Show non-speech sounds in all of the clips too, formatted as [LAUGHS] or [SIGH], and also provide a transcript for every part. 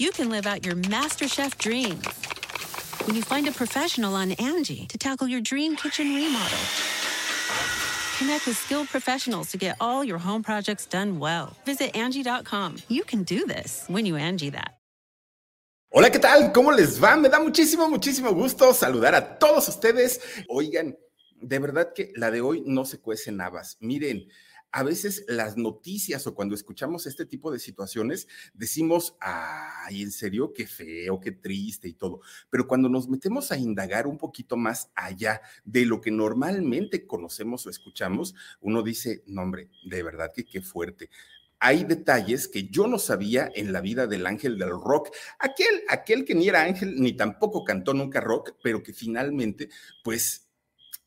You can live out your MasterChef dreams when you find a professional on Angie to tackle your dream kitchen remodel. Connect with skilled professionals to get all your home projects done well. Visit Angie.com. You can do this when you Angie that. Hola, ¿qué tal? ¿Cómo les va? Me da muchísimo, muchísimo gusto saludar a todos ustedes. Oigan, de verdad que la de hoy no se cuece en habas. Miren, a veces las noticias o cuando escuchamos este tipo de situaciones decimos, ay, en serio, qué feo, qué triste y todo. Pero cuando nos metemos a indagar un poquito más allá de lo que normalmente conocemos o escuchamos, uno dice, no, hombre, de verdad que qué fuerte hay detalles que yo no sabía en la vida del ángel del rock, aquel, aquel que ni era ángel ni tampoco cantó nunca rock, pero que finalmente, pues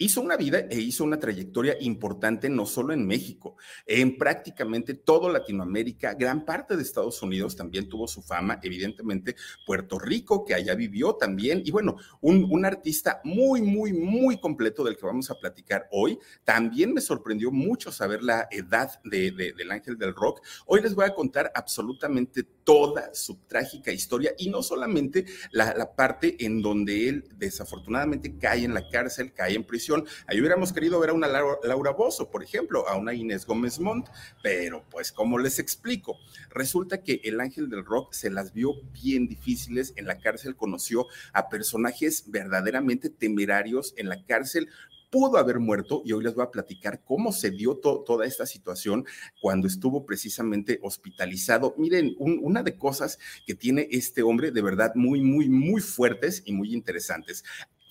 hizo una vida e hizo una trayectoria importante no solo en México, en prácticamente todo Latinoamérica, gran parte de Estados Unidos también tuvo su fama, evidentemente Puerto Rico, que allá vivió también, y bueno, un, artista muy, muy, muy completo del que vamos a platicar hoy. También me sorprendió mucho saber la edad de, del ángel del rock. Hoy les voy a contar absolutamente toda su trágica historia y no solamente la, la parte en donde él desafortunadamente cae en la cárcel, cae en prisión, Ahí hubiéramos querido ver a una Laura, Bozo, por ejemplo, a una Inés Gómez Montt, pero pues como les explico, resulta que el ángel del rock se las vio bien difíciles en la cárcel, conoció a personajes verdaderamente temerarios en la cárcel, pudo haber muerto y hoy les voy a platicar cómo se dio toda esta situación cuando estuvo precisamente hospitalizado. Miren, una de cosas que tiene este hombre de verdad muy, muy, muy fuertes y muy interesantes.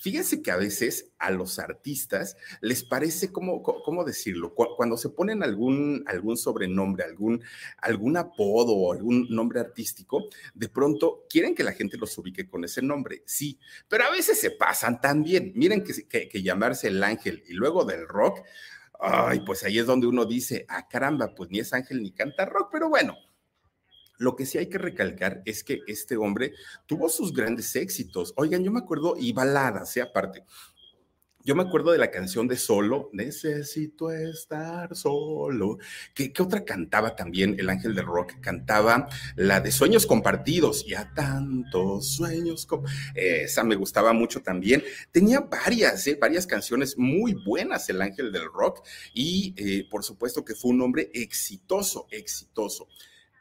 Fíjense que a veces a los artistas les parece, ¿cómo, cómo decirlo? Cuando se ponen algún, algún sobrenombre, algún, algún apodo o algún nombre artístico, de pronto quieren que la gente los ubique con ese nombre, sí, pero a veces se pasan también. Miren que, que, llamarse el ángel y luego del rock, ay, pues ahí es donde uno dice, ah, caramba, pues ni es ángel ni canta rock, pero bueno, lo que sí hay que recalcar es que este hombre tuvo sus grandes éxitos. Oigan, yo me acuerdo, y baladas, ¿eh? aparte. Yo me acuerdo de la canción de Solo, Necesito estar solo. ¿Qué, otra cantaba también el ángel del rock? Cantaba la de Sueños Compartidos, y a tantos sueños. Esa me gustaba mucho también. Tenía varias, ¿eh? varias canciones muy buenas el ángel del rock, y eh, por supuesto que fue un hombre exitoso, exitoso.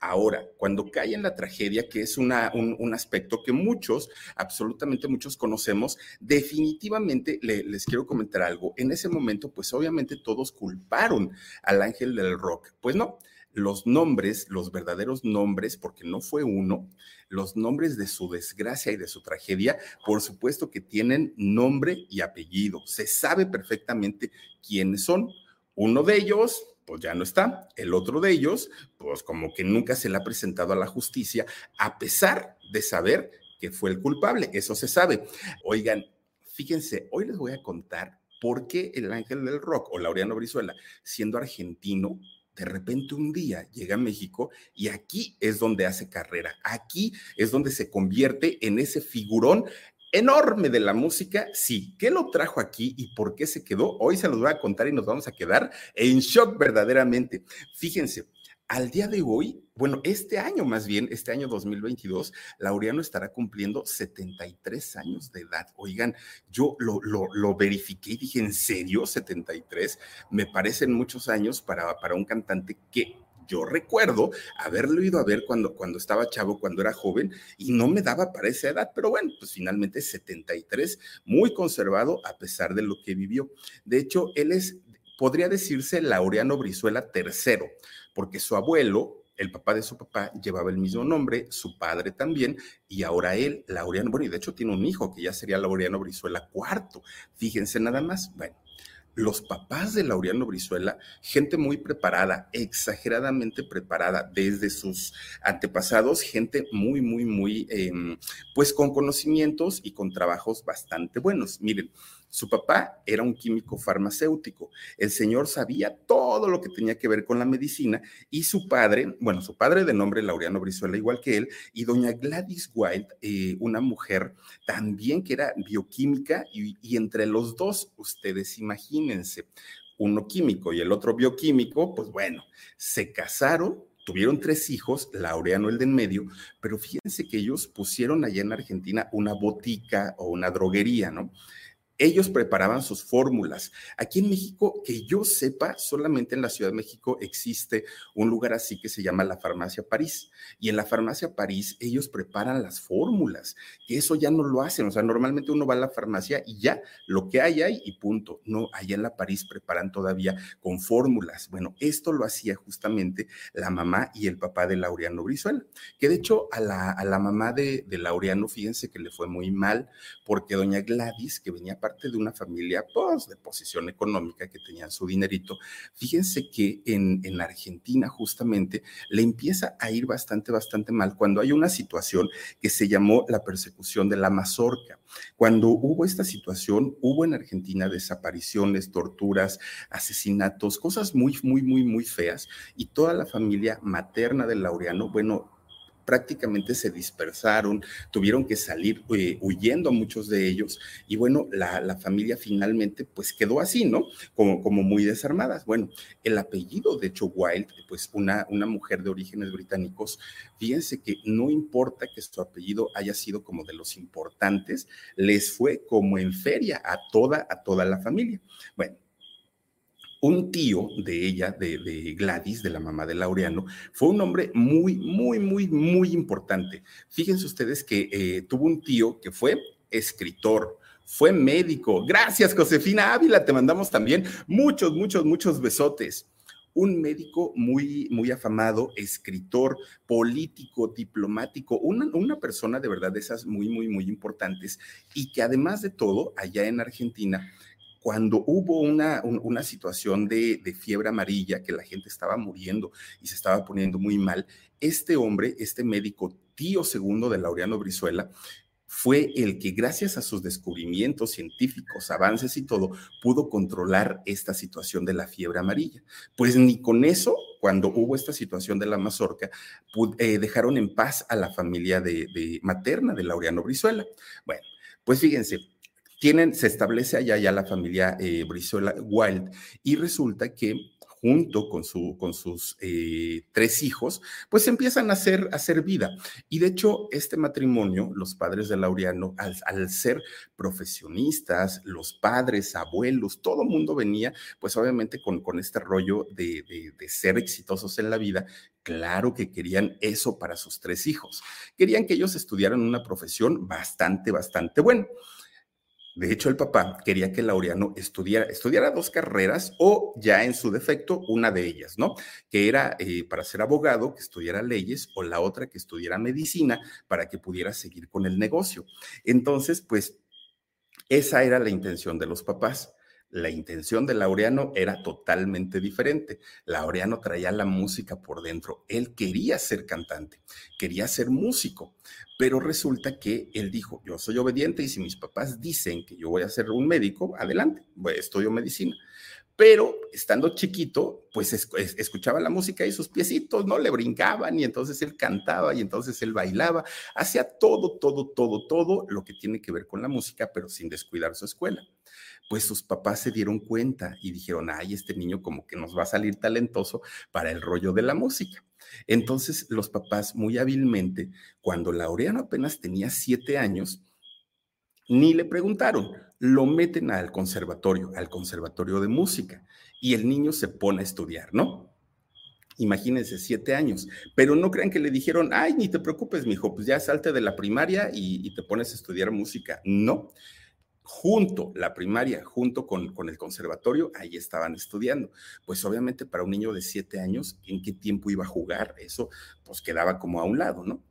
Ahora, cuando cae en la tragedia, que es un, aspecto que muchos, absolutamente muchos conocemos, definitivamente les quiero comentar algo. En ese momento, pues obviamente todos culparon al ángel del rock. Pues no, los nombres, los verdaderos nombres, porque no fue uno, los nombres de su desgracia y de su tragedia, por supuesto que tienen nombre y apellido. Se sabe perfectamente quiénes son. Uno de ellos, pues ya no está. El otro de ellos, pues como que nunca se le ha presentado a la justicia, a pesar de saber que fue el culpable. Eso se sabe. Oigan, fíjense, hoy les voy a contar por qué el ángel del rock o Laureano Brizuela, siendo argentino, de repente un día llega a México y aquí es donde hace carrera, aquí es donde se convierte en ese figurón enorme de la música, sí. ¿Qué lo trajo aquí y por qué se quedó? Hoy se los voy a contar y nos vamos a quedar en shock verdaderamente. Fíjense, al día de hoy, bueno, este año más bien, este año 2022, Laureano estará cumpliendo 73 años de edad. Oigan, yo lo, lo, verifiqué y dije, ¿en serio 73? Me parecen muchos años para, para un cantante que yo recuerdo haberlo ido a ver cuando, cuando estaba chavo, cuando era joven, y no me daba para esa edad, pero bueno, pues finalmente 73, muy conservado a pesar de lo que vivió. De hecho, él es, podría decirse, Laureano Brizuela III, porque su abuelo, el papá de su papá llevaba el mismo nombre, su padre también, y ahora él, Laureano, bueno, y de hecho tiene un hijo que ya sería Laureano Brizuela IV. Fíjense nada más. Bueno, los papás de Laureano Brizuela, gente muy preparada, exageradamente preparada desde sus antepasados, gente muy, muy, muy, em, pues con conocimientos y con trabajos bastante buenos. Miren, su papá era un químico farmacéutico. El señor sabía todo lo que tenía que ver con la medicina y su padre, bueno, su padre de nombre Laureano Brizuela, igual que él, y doña Gladys White, eh, una mujer también que era bioquímica y, y entre los dos, ustedes imagínense, uno químico y el otro bioquímico, pues bueno, se casaron, tuvieron tres hijos, Laureano el de en medio, pero fíjense que ellos pusieron allá en Argentina una botica o una droguería, ¿no? Ellos preparaban sus fórmulas. Aquí en México, que yo sepa, solamente en la Ciudad de México existe un lugar así que se llama la Farmacia París. Y en la Farmacia París ellos preparan las fórmulas, que eso ya no lo hacen. O sea, normalmente uno va a la farmacia y ya lo que hay hay y punto. No, allá en la París preparan todavía con fórmulas. Bueno, esto lo hacía justamente la mamá y el papá de Laureano Brizuela, que de hecho a la, a la mamá de, de Laureano, fíjense que le fue muy mal porque doña Gladys, que venía para de una familia pues, de posición económica que tenían su dinerito. Fíjense que en, en Argentina justamente le empieza a ir bastante, bastante mal cuando hay una situación que se llamó la persecución de la mazorca. Cuando hubo esta situación, hubo en Argentina desapariciones, torturas, asesinatos, cosas muy, muy, muy, muy feas y toda la familia materna del Laureano, bueno, prácticamente se dispersaron, tuvieron que salir eh, huyendo muchos de ellos y bueno, la, familia finalmente pues quedó así, ¿no? Como, como muy desarmadas. Bueno, el apellido de hecho Wild, pues una, una mujer de orígenes británicos, fíjense que no importa que su apellido haya sido como de los importantes, les fue como en feria a toda, a toda la familia. Bueno, un tío de ella, de, Gladys, de la mamá de Laureano, fue un hombre muy, muy, muy, muy importante. Fíjense ustedes que eh, tuvo un tío que fue escritor, fue médico. Gracias, Josefina Ávila, te mandamos también muchos, muchos, muchos besotes. Un médico muy, muy afamado, escritor, político, diplomático, una, una persona de verdad de esas muy, muy, muy importantes y que además de todo, allá en Argentina, cuando hubo una, una situación de, de, fiebre amarilla, que la gente estaba muriendo y se estaba poniendo muy mal, este hombre, este médico, tío segundo de Laureano Brizuela, fue el que gracias a sus descubrimientos científicos, avances y todo, pudo controlar esta situación de la fiebre amarilla. Pues ni con eso, cuando hubo esta situación de la mazorca, eh, dejaron en paz a la familia de, de materna de Laureano Brizuela. Bueno, pues fíjense, tienen, se establece allá ya la familia eh, Brizuela Wild y resulta que junto con, su, con sus eh, tres hijos, pues empiezan a hacer, a hacer vida. Y de hecho, este matrimonio, los padres de Laureano, al, ser profesionistas, los padres, abuelos, todo mundo venía, pues obviamente con, con este rollo de, de, de ser exitosos en la vida, Claro que querían eso para sus tres hijos. Querían que ellos estudiaran una profesión bastante, bastante buena. De hecho, el papá quería que Laureano estudiara, estudiara dos carreras o ya en su defecto una de ellas, ¿no? Que era eh, para ser abogado, que estudiara leyes o la otra que estudiara medicina para que pudiera seguir con el negocio. Entonces, pues esa era la intención de los papás. La intención de Laureano era totalmente diferente. Laureano traía la música por dentro. Él quería ser cantante, quería ser músico, pero resulta que él dijo, yo soy obediente y si mis papás dicen que yo voy a ser un médico, adelante, estudio medicina. Pero estando chiquito, pues escuchaba la música y sus piecitos, ¿no? Le brincaban y entonces él cantaba y entonces él bailaba, hacía todo, todo, todo, todo lo que tiene que ver con la música, pero sin descuidar su escuela pues sus papás se dieron cuenta y dijeron, ay, este niño como que nos va a salir talentoso para el rollo de la música. Entonces los papás muy hábilmente, cuando Laureano apenas tenía siete años, ni le preguntaron, lo meten al conservatorio, al conservatorio de música, y el niño se pone a estudiar, ¿no? Imagínense, siete años. Pero no crean que le dijeron, ay, ni te preocupes, mijo, pues ya salte de la primaria y, y te pones a estudiar música. No, junto, la primaria, junto con, con, el conservatorio, ahí estaban estudiando. Pues obviamente para un niño de siete años, ¿en qué tiempo iba a jugar? Eso pues quedaba como a un lado, ¿no?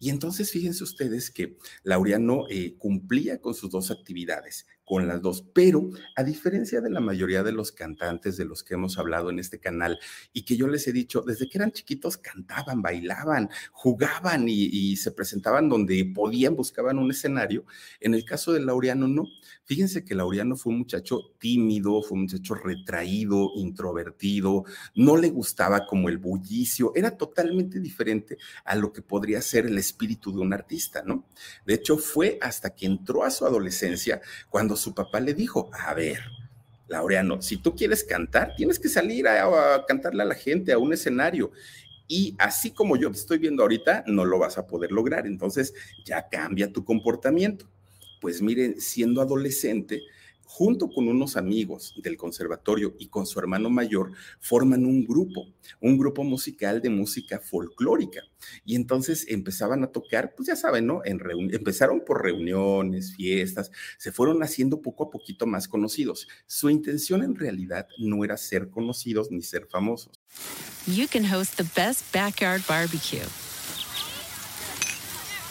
Y entonces fíjense ustedes que Laureano eh, cumplía con sus dos actividades, con las dos. Pero a diferencia de la mayoría de los cantantes de los que hemos hablado en este canal y que yo les he dicho, desde que eran chiquitos cantaban, bailaban, jugaban y, se presentaban donde podían, buscaban un escenario, en el caso de Laureano no. Fíjense que Laureano fue un muchacho tímido, fue un muchacho retraído, introvertido, no le gustaba como el bullicio, era totalmente diferente a lo que podría ser el espíritu de un artista, ¿no? De hecho, fue hasta que entró a su adolescencia cuando su papá le dijo, a ver, Laureano, si tú quieres cantar, tienes que salir a, cantarle a la gente a un escenario. Y así como yo te estoy viendo ahorita, no lo vas a poder lograr. Entonces ya cambia tu comportamiento. Pues miren, siendo adolescente, junto con unos amigos del conservatorio y con su hermano mayor, forman un grupo, un grupo musical de música folclórica. Y entonces empezaban a tocar, pues ya saben, ¿no? En empezaron por reuniones, fiestas, se fueron haciendo poco a poquito más conocidos. Su intención en realidad no era ser conocidos ni ser famosos. You can host the best backyard barbecue.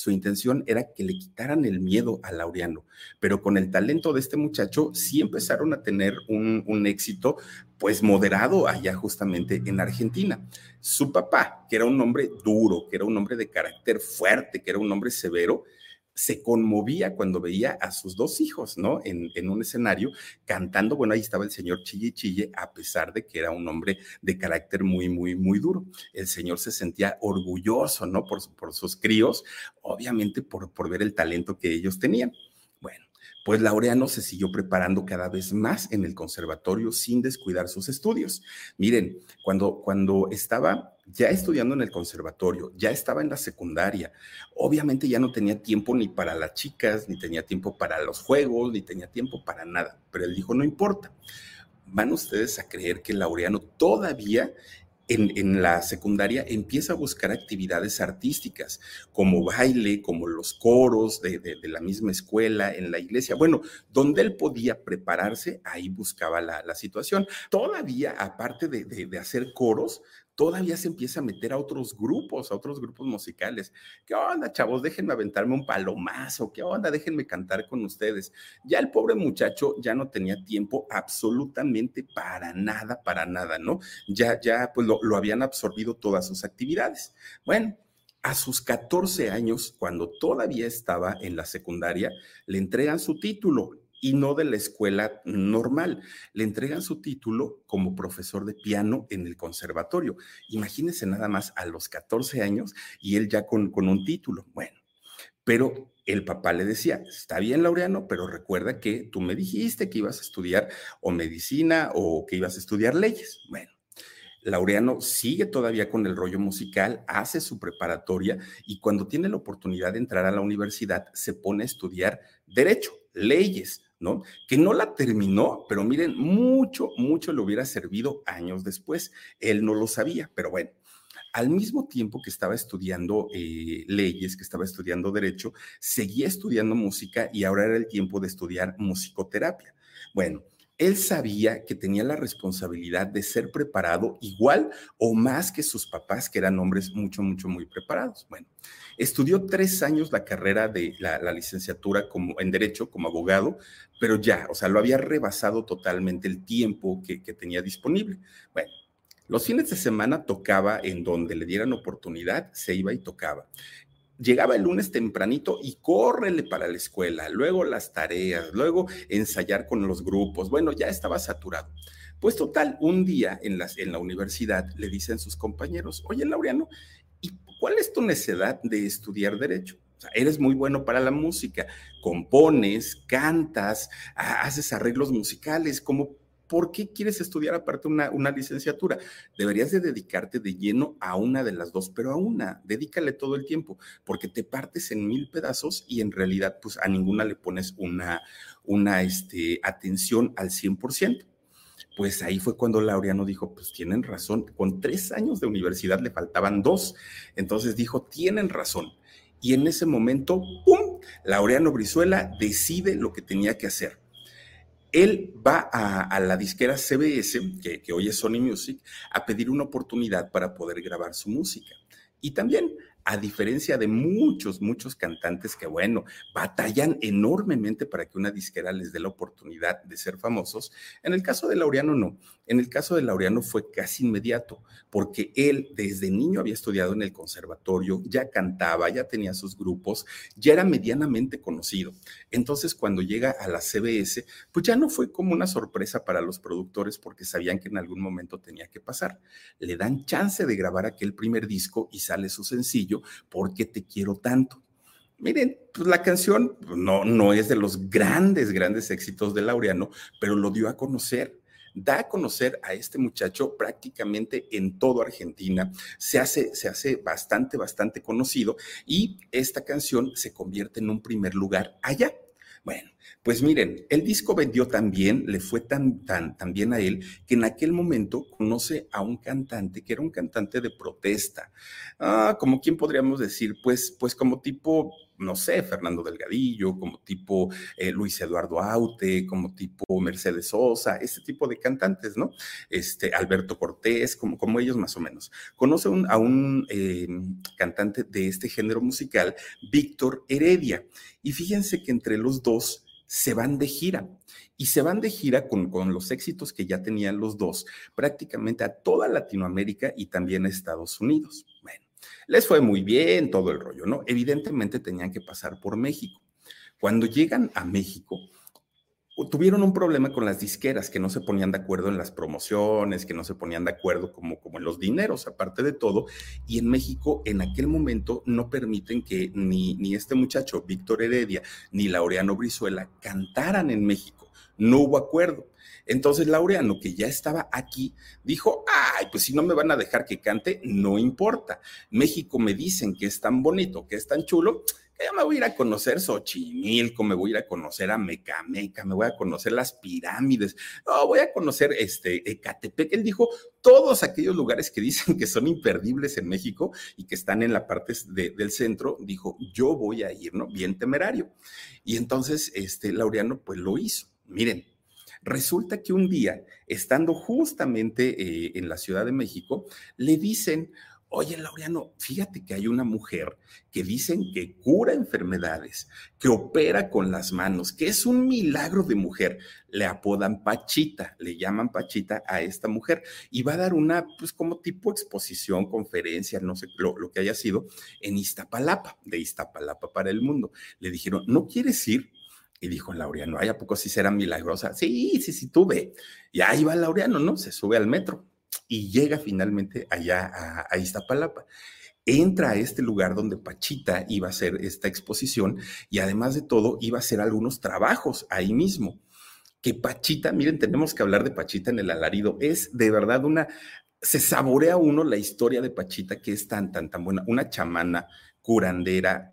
Su intención era que le quitaran el miedo a Laureano, pero con el talento de este muchacho sí empezaron a tener un, un éxito pues moderado allá justamente en Argentina. Su papá, que era un hombre duro, que era un hombre de carácter fuerte, que era un hombre severo, se conmovía cuando veía a sus dos hijos, ¿no? En, un escenario cantando, bueno, ahí estaba el señor Chille Chille, a pesar de que era un hombre de carácter muy, muy, muy duro. El señor se sentía orgulloso, ¿no? Por, por sus críos, obviamente por, por ver el talento que ellos tenían. Pues Laureano se siguió preparando cada vez más en el conservatorio sin descuidar sus estudios. Miren, cuando, cuando estaba ya estudiando en el conservatorio, ya estaba en la secundaria, obviamente ya no tenía tiempo ni para las chicas, ni tenía tiempo para los juegos, ni tenía tiempo para nada, pero él dijo, no importa. Van ustedes a creer que Laureano todavía en, la secundaria empieza a buscar actividades artísticas, como baile, como los coros de, la misma escuela, en la iglesia. Bueno, donde él podía prepararse, ahí buscaba la, la situación. Todavía, aparte de hacer coros, todavía se empieza a meter a otros grupos, a otros grupos musicales. ¿Qué onda, chavos? Déjenme aventarme un palomazo. ¿Qué onda? Déjenme cantar con ustedes. Ya el pobre muchacho ya no tenía tiempo absolutamente para nada, para nada, ¿no? Ya, ya, pues lo, lo habían absorbido todas sus actividades. Bueno. A sus 14 años, cuando todavía estaba en la secundaria, le entregan su título y no de la escuela normal. Le entregan su título como profesor de piano en el conservatorio. Imagínense nada más a los 14 años y él ya con, con un título. Bueno, pero el papá le decía, está bien, Laureano, pero recuerda que tú me dijiste que ibas a estudiar o medicina o que ibas a estudiar leyes. Bueno. Laureano sigue todavía con el rollo musical, hace su preparatoria y cuando tiene la oportunidad de entrar a la universidad se pone a estudiar derecho, leyes, ¿no? Que no la terminó, pero miren, mucho, mucho le hubiera servido años después. Él no lo sabía, pero bueno. Al mismo tiempo que estaba estudiando eh, leyes, que estaba estudiando derecho, seguía estudiando música y ahora era el tiempo de estudiar musicoterapia. Bueno, él sabía que tenía la responsabilidad de ser preparado igual o más que sus papás, que eran hombres mucho, mucho, muy preparados. Bueno, Estudió tres años la carrera de la, licenciatura como, en Derecho como abogado, pero ya, o sea, lo había rebasado totalmente el tiempo que, que tenía disponible. Bueno, los fines de semana tocaba en donde le dieran oportunidad, se iba y tocaba llegaba el lunes tempranito y córrele para la escuela, luego las tareas, luego ensayar con los grupos. Bueno, ya estaba saturado. Pues total, un día en, la universidad le dicen sus compañeros, oye, Laureano, ¿Cuál es tu necesidad de estudiar derecho? Eres muy bueno para la música, compones, cantas, haces arreglos musicales, ¿cómo, ¿por qué quieres estudiar aparte una, una, licenciatura? Deberías de dedicarte de lleno a una de las dos, pero a una, dedícale todo el tiempo, porque te partes en mil pedazos y en realidad pues a ninguna le pones una, una este, atención al 100%. pues ahí fue cuando Laureano dijo, pues tienen razón, con tres años de universidad le faltaban dos, entonces dijo, tienen razón. Y en ese momento, ¡pum!, Laureano Brizuela decide lo que tenía que hacer. Él va a, la disquera CBS, que, que hoy es Sony Music, a pedir una oportunidad para poder grabar su música. Y también a diferencia de muchos, muchos cantantes que, bueno, batallan enormemente para que una disquera les dé la oportunidad de ser famosos, en el caso de Laureano no. En el caso de Laureano fue casi inmediato, porque él desde niño había estudiado en el conservatorio, ya cantaba, ya tenía sus grupos, ya era medianamente conocido. Entonces, cuando llega a la CBS, pues ya no fue como una sorpresa para los productores porque sabían que en algún momento tenía que pasar. Le dan chance de grabar aquel primer disco y sale su sencillo, ¿Por qué te quiero tanto? Miren, pues la canción no, no es de los grandes, grandes éxitos de Laureano, pero lo dio a conocer da a conocer a este muchacho prácticamente en toda Argentina, se hace, se hace bastante, bastante conocido y esta canción se convierte en un primer lugar allá. Bueno, pues miren, el disco vendió tan bien, le fue tan, tan, tan bien a él, que en aquel momento conoce a un cantante que era un cantante de protesta. Ah, como quién podríamos decir, pues, pues como tipo no sé, Fernando Delgadillo, como tipo eh, Luis Eduardo Aute, como tipo Mercedes Sosa, este tipo de cantantes, ¿no? Este, Alberto Cortés, como, como ellos más o menos. Conoce a un eh, cantante de este género musical, Víctor Heredia, y fíjense que entre los dos se van de gira. Y se van de gira con, con, los éxitos que ya tenían los dos, prácticamente a toda Latinoamérica y también a Estados Unidos. Bueno, les fue muy bien todo el rollo, ¿no? Evidentemente tenían que pasar por México. Cuando llegan a México, tuvieron un problema con las disqueras que no se ponían de acuerdo en las promociones, que no se ponían de acuerdo como, como en los dineros, aparte de todo. Y en México, en aquel momento, no permiten que ni, ni este muchacho, Víctor Heredia, ni Laureano Brizuela cantaran en México. No hubo acuerdo. Entonces Laureano, que ya estaba aquí, dijo, ay, pues si no me van a dejar que cante, no importa. México me dicen que es tan bonito, que es tan chulo, que ya me voy a ir a conocer Xochimilco, me voy a ir a conocer a Mecameca, me voy a conocer las pirámides, no, voy a conocer este Ecatepec. Él dijo todos aquellos lugares que dicen que son imperdibles en México y que están en la parte del centro, dijo, yo voy a ir, ¿no? Bien temerario. Y entonces, este, Laureano, pues lo hizo. Miren, Resulta que un día, estando justamente eh, en la Ciudad de México, le dicen, oye, Laureano, fíjate que hay una mujer que dicen que cura enfermedades, que opera con las manos, que es un milagro de mujer. Le apodan Pachita, le llaman Pachita a esta mujer y va a dar una, pues como tipo exposición, conferencia, no sé, lo, lo que haya sido, en Iztapalapa, de Iztapalapa para el mundo. Le dijeron, ¿no quieres ir? Y dijo Laureano, ¿hay a poco sí será milagrosa? Sí, sí, sí, tú ve. Y ahí va Laureano, ¿no? Se sube al metro y llega finalmente allá a, Iztapalapa entra a este lugar donde Pachita iba a hacer esta exposición y además de todo iba a hacer algunos trabajos ahí mismo. Que Pachita, miren, tenemos que hablar de Pachita en el alarido, es de verdad una, se saborea uno la historia de Pachita que es tan, tan, tan buena, una chamana curandera,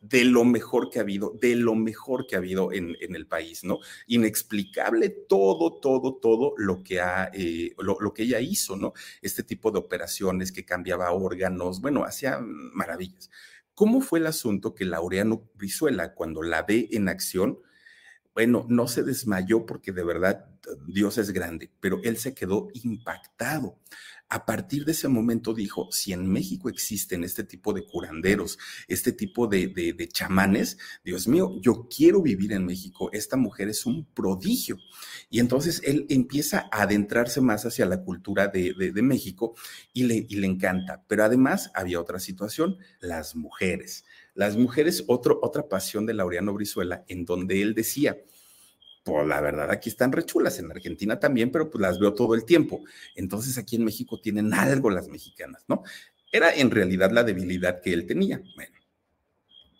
de lo mejor que ha habido, de lo mejor que ha habido en, el país, ¿no? Inexplicable todo, todo, todo lo que, ha, eh, lo, que ella hizo, ¿no? Este tipo de operaciones que cambiaba órganos, bueno, hacía maravillas. ¿Cómo fue el asunto que Laureano Brizuela, cuando la ve en acción, bueno, no se desmayó porque de verdad Dios es grande, pero él se quedó impactado a partir de ese momento dijo, si en México existen este tipo de curanderos, este tipo de, chamanes, Dios mío, yo quiero vivir en México, esta mujer es un prodigio. Y entonces él empieza a adentrarse más hacia la cultura de, México y le, y le encanta. Pero además había otra situación, las mujeres. Las mujeres, otro, otra pasión de Laureano Brizuela, en donde él decía, pues la verdad aquí están rechulas, en Argentina también, pero pues las veo todo el tiempo. Entonces aquí en México tienen algo las mexicanas, ¿no? Era en realidad la debilidad que él tenía. Bueno,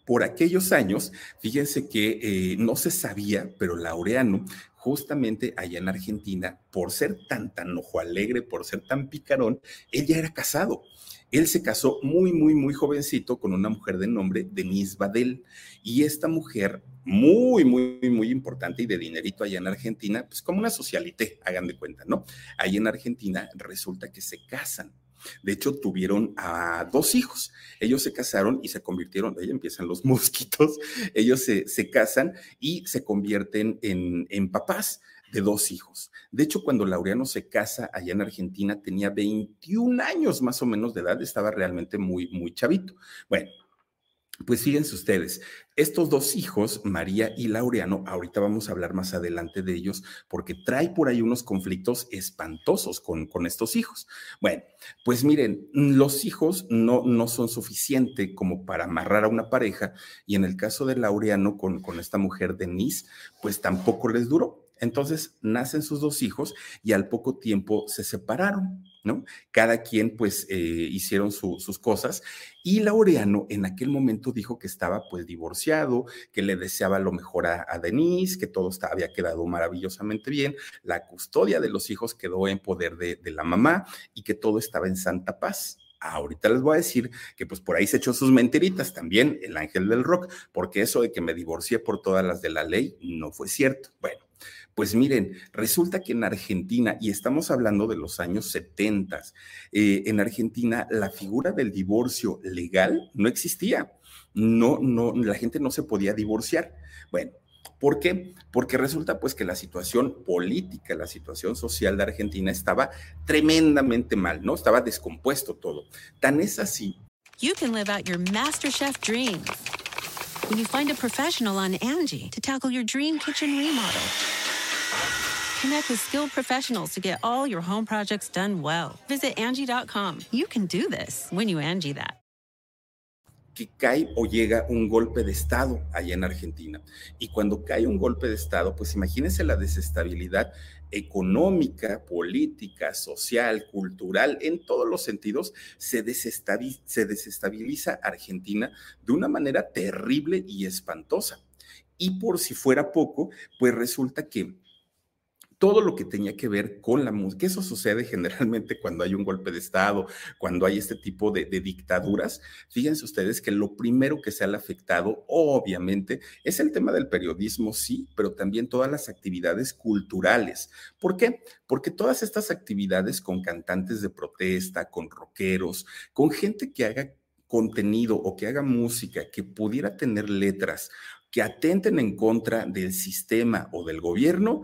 por aquellos años, fíjense que eh, no se sabía, pero Laureano, justamente allá en Argentina, por ser tan, tan ojo alegre, por ser tan picarón, él ya era casado Él se casó muy, muy, muy jovencito con una mujer de nombre Denise Badel. Y esta mujer, muy, muy, muy importante y de dinerito allá en Argentina, pues como una socialité, hagan de cuenta, ¿no? Ahí en Argentina resulta que se casan. De hecho, tuvieron a dos hijos. Ellos se casaron y se convirtieron, ahí empiezan los [LAUGHS] mosquitos, ellos se, se casan y se convierten en, en papás de dos hijos. De hecho, cuando Laureano se casa allá en Argentina, tenía 21 años más o menos de edad, estaba realmente muy, muy chavito. Bueno, pues fíjense ustedes, estos dos hijos, María y Laureano, ahorita vamos a hablar más adelante de ellos porque trae por ahí unos conflictos espantosos con, con estos hijos. Bueno, pues miren, los hijos no, no son suficiente como para amarrar a una pareja y en el caso de Laureano con, con esta mujer Denise, pues tampoco les duró. Entonces nacen sus dos hijos y al poco tiempo se separaron, ¿no? Cada quien pues eh, hicieron sus cosas y Laureano en aquel momento dijo que estaba pues divorciado, que le deseaba lo mejor a, Denise, que todo había quedado maravillosamente bien, la custodia de los hijos quedó en poder de, de la mamá y que todo estaba en santa paz. Ahorita les voy a decir que pues por ahí se echó sus mentiritas también el ángel del rock, porque eso de que me divorcié por todas las de la ley no fue cierto. Bueno, pues miren, resulta que en Argentina, y estamos hablando de los años 70, eh, en Argentina la figura del divorcio legal no existía. No, no, la gente no se podía divorciar. Bueno, ¿Por qué? Porque resulta pues que la situación política, la situación social de Argentina estaba tremendamente mal, ¿no? Estaba descompuesto todo. Tan es así. You can live out your MasterChef dreams when you find a professional on Angie to tackle your dream kitchen remodel. Connect with skilled professionals to get all your home projects done well. Visit Angie.com. You can do this when you Angie that. Que cae o llega un golpe de Estado allá en Argentina. Y cuando cae un golpe de Estado, pues imagínense la desestabilidad económica, política, social, cultural, en todos los sentidos, se desestabiliza, se desestabiliza Argentina de una manera terrible y espantosa. Y por si fuera poco, pues resulta que todo lo que tenía que ver con la música. Eso sucede generalmente cuando hay un golpe de Estado, cuando hay este tipo de, dictaduras. Fíjense ustedes que lo primero que se ha afectado, obviamente, es el tema del periodismo, sí, pero también todas las actividades culturales. ¿Por qué? Porque todas estas actividades con cantantes de protesta, con rockeros, con gente que haga contenido o que haga música que pudiera tener letras que atenten en contra del sistema o del gobierno,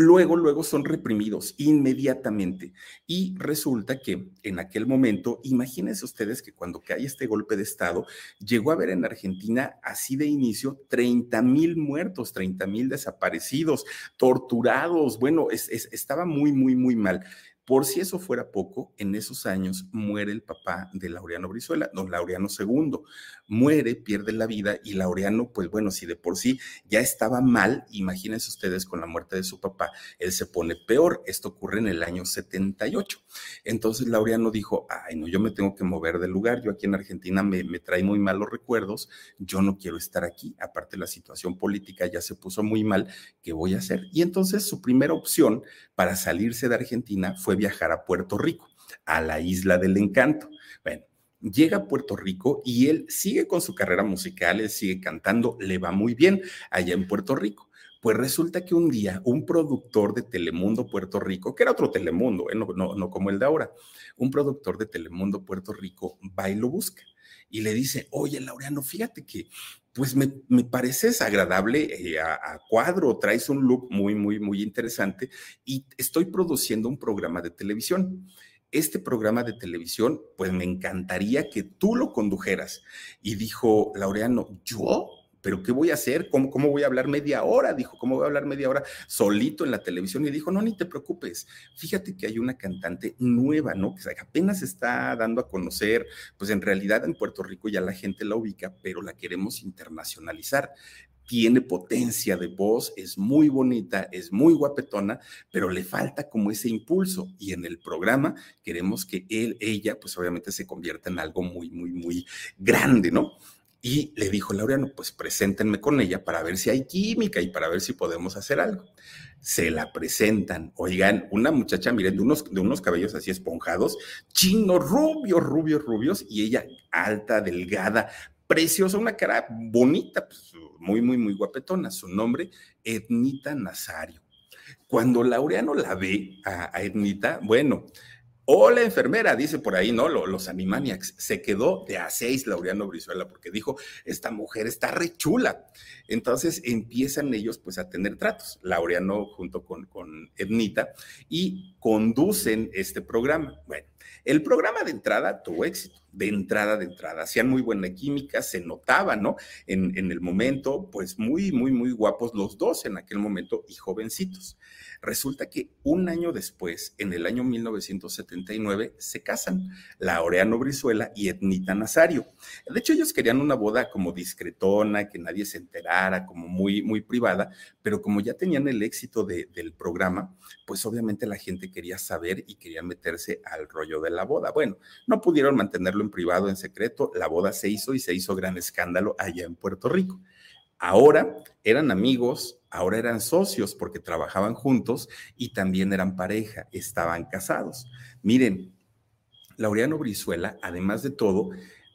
luego, luego son reprimidos inmediatamente. Y resulta que en aquel momento, imagínense ustedes que cuando cae este golpe de Estado, llegó a haber en Argentina, así de inicio, 30 mil muertos, 30 mil desaparecidos, torturados. Bueno, estaba muy, muy, muy mal. Por si eso fuera poco, en esos años muere el papá de Laureano Brizuela, don Laureano II. Muere, pierde la vida y Laureano, pues bueno, si de por sí ya estaba mal, imagínense ustedes con la muerte de su papá, él se pone peor. Esto ocurre en el año 78. Entonces Laureano dijo, ay, no, yo me tengo que mover del lugar, yo aquí en Argentina me, trae muy malos recuerdos, yo no quiero estar aquí, aparte la situación política ya se puso muy mal, ¿qué voy a hacer? Y entonces su primera opción para salirse de Argentina fue viajar a Puerto Rico, a la isla del encanto. Bueno, llega a Puerto Rico y él sigue con su carrera musical, él sigue cantando, le va muy bien allá en Puerto Rico. Pues resulta que un día un productor de Telemundo Puerto Rico, que era otro Telemundo, ¿eh? no, no, como el de ahora, un productor de Telemundo Puerto Rico va y lo busca y le dice, oye, Laureano, fíjate que pues me, me pareces agradable eh, a, cuadro, traes un look muy, muy, muy interesante y estoy produciendo un programa de televisión. Este programa de televisión, pues me encantaría que tú lo condujeras. Y dijo Laureano, ¿yo? ¿Pero qué voy a hacer? ¿Cómo, ¿Cómo voy a hablar media hora? Dijo, ¿cómo voy a hablar media hora solito en la televisión? Y dijo, no, ni te preocupes. Fíjate que hay una cantante nueva, ¿no? Que apenas está dando a conocer, pues en realidad en Puerto Rico ya la gente la ubica, pero la queremos internacionalizar tiene potencia de voz, es muy bonita, es muy guapetona, pero le falta como ese impulso. Y en el programa queremos que él, ella, pues obviamente se convierta en algo muy, muy, muy grande, ¿no? Y le dijo Laureano, pues preséntenme con ella para ver si hay química y para ver si podemos hacer algo. Se la presentan, oigan, una muchacha, miren, de unos, de unos cabellos así esponjados, chinos, rubios, rubios, rubios, y ella alta, delgada, preciosa, una cara bonita, pues, muy, muy, muy guapetona. Su nombre, Ednita Nazario. Cuando Laureano la ve a, a Ednita, bueno, Hola, enfermera, dice por ahí, ¿no? Los, Animaniacs. Se quedó de a seis Laureano Brizuela porque dijo, esta mujer está re chula. Entonces empiezan ellos pues a tener tratos, Laureano junto con, con Ednita, y conducen este programa. Bueno, el programa de entrada tuvo éxito, de entrada, de entrada. Hacían muy buena química, se notaba, ¿no? En, el momento, pues muy, muy, muy guapos los dos en aquel momento y jovencitos. Resulta que un año después, en el año 1979, se casan Laureano Brizuela y Etnita Nazario. De hecho, ellos querían una boda como discretona, que nadie se enterara, como muy, muy privada, pero como ya tenían el éxito del programa, pues obviamente la gente quería saber y quería meterse al rollo de la boda. Bueno, no pudieron mantenerlo en privado, en secreto, la boda se hizo y se hizo gran escándalo allá en Puerto Rico. Ahora eran amigos, ahora eran socios porque trabajaban juntos y también eran pareja, estaban casados. Miren, Laureano Brizuela, además de todo,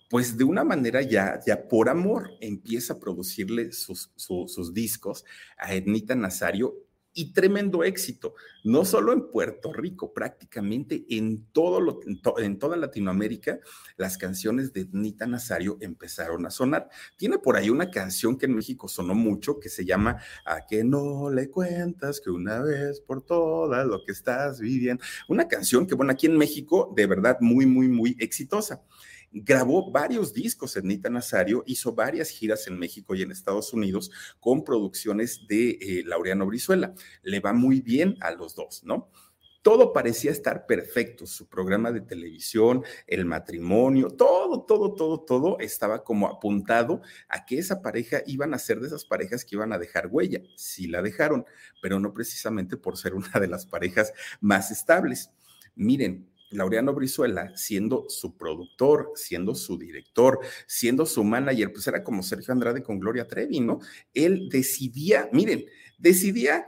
pues de una manera ya, ya por amor, empieza a producirle sus, sus discos a Ednita Nazario y tremendo éxito, no solo en Puerto Rico, prácticamente en, todo en, toda Latinoamérica, las canciones de Nita Nazario empezaron a sonar. Tiene por ahí una canción que en México sonó mucho, que se llama A que no le cuentas que una vez por todas lo que estás viviendo. Una canción que, bueno, aquí en México, de verdad, muy, muy, muy exitosa grabó varios discos Nita Nazario, hizo varias giras en México y en Estados Unidos con producciones de eh, Laureano Brizuela. Le va muy bien a los dos, ¿no? Todo parecía estar perfecto, su programa de televisión, el matrimonio, todo, todo, todo, todo estaba como apuntado a que esa pareja iban a ser de esas parejas que iban a dejar huella. Sí la dejaron, pero no precisamente por ser una de las parejas más estables. Miren, Laureano Brizuela, siendo su productor, siendo su director, siendo su manager, pues era como Sergio Andrade con Gloria Trevi, ¿no? Él decidía, miren, decidía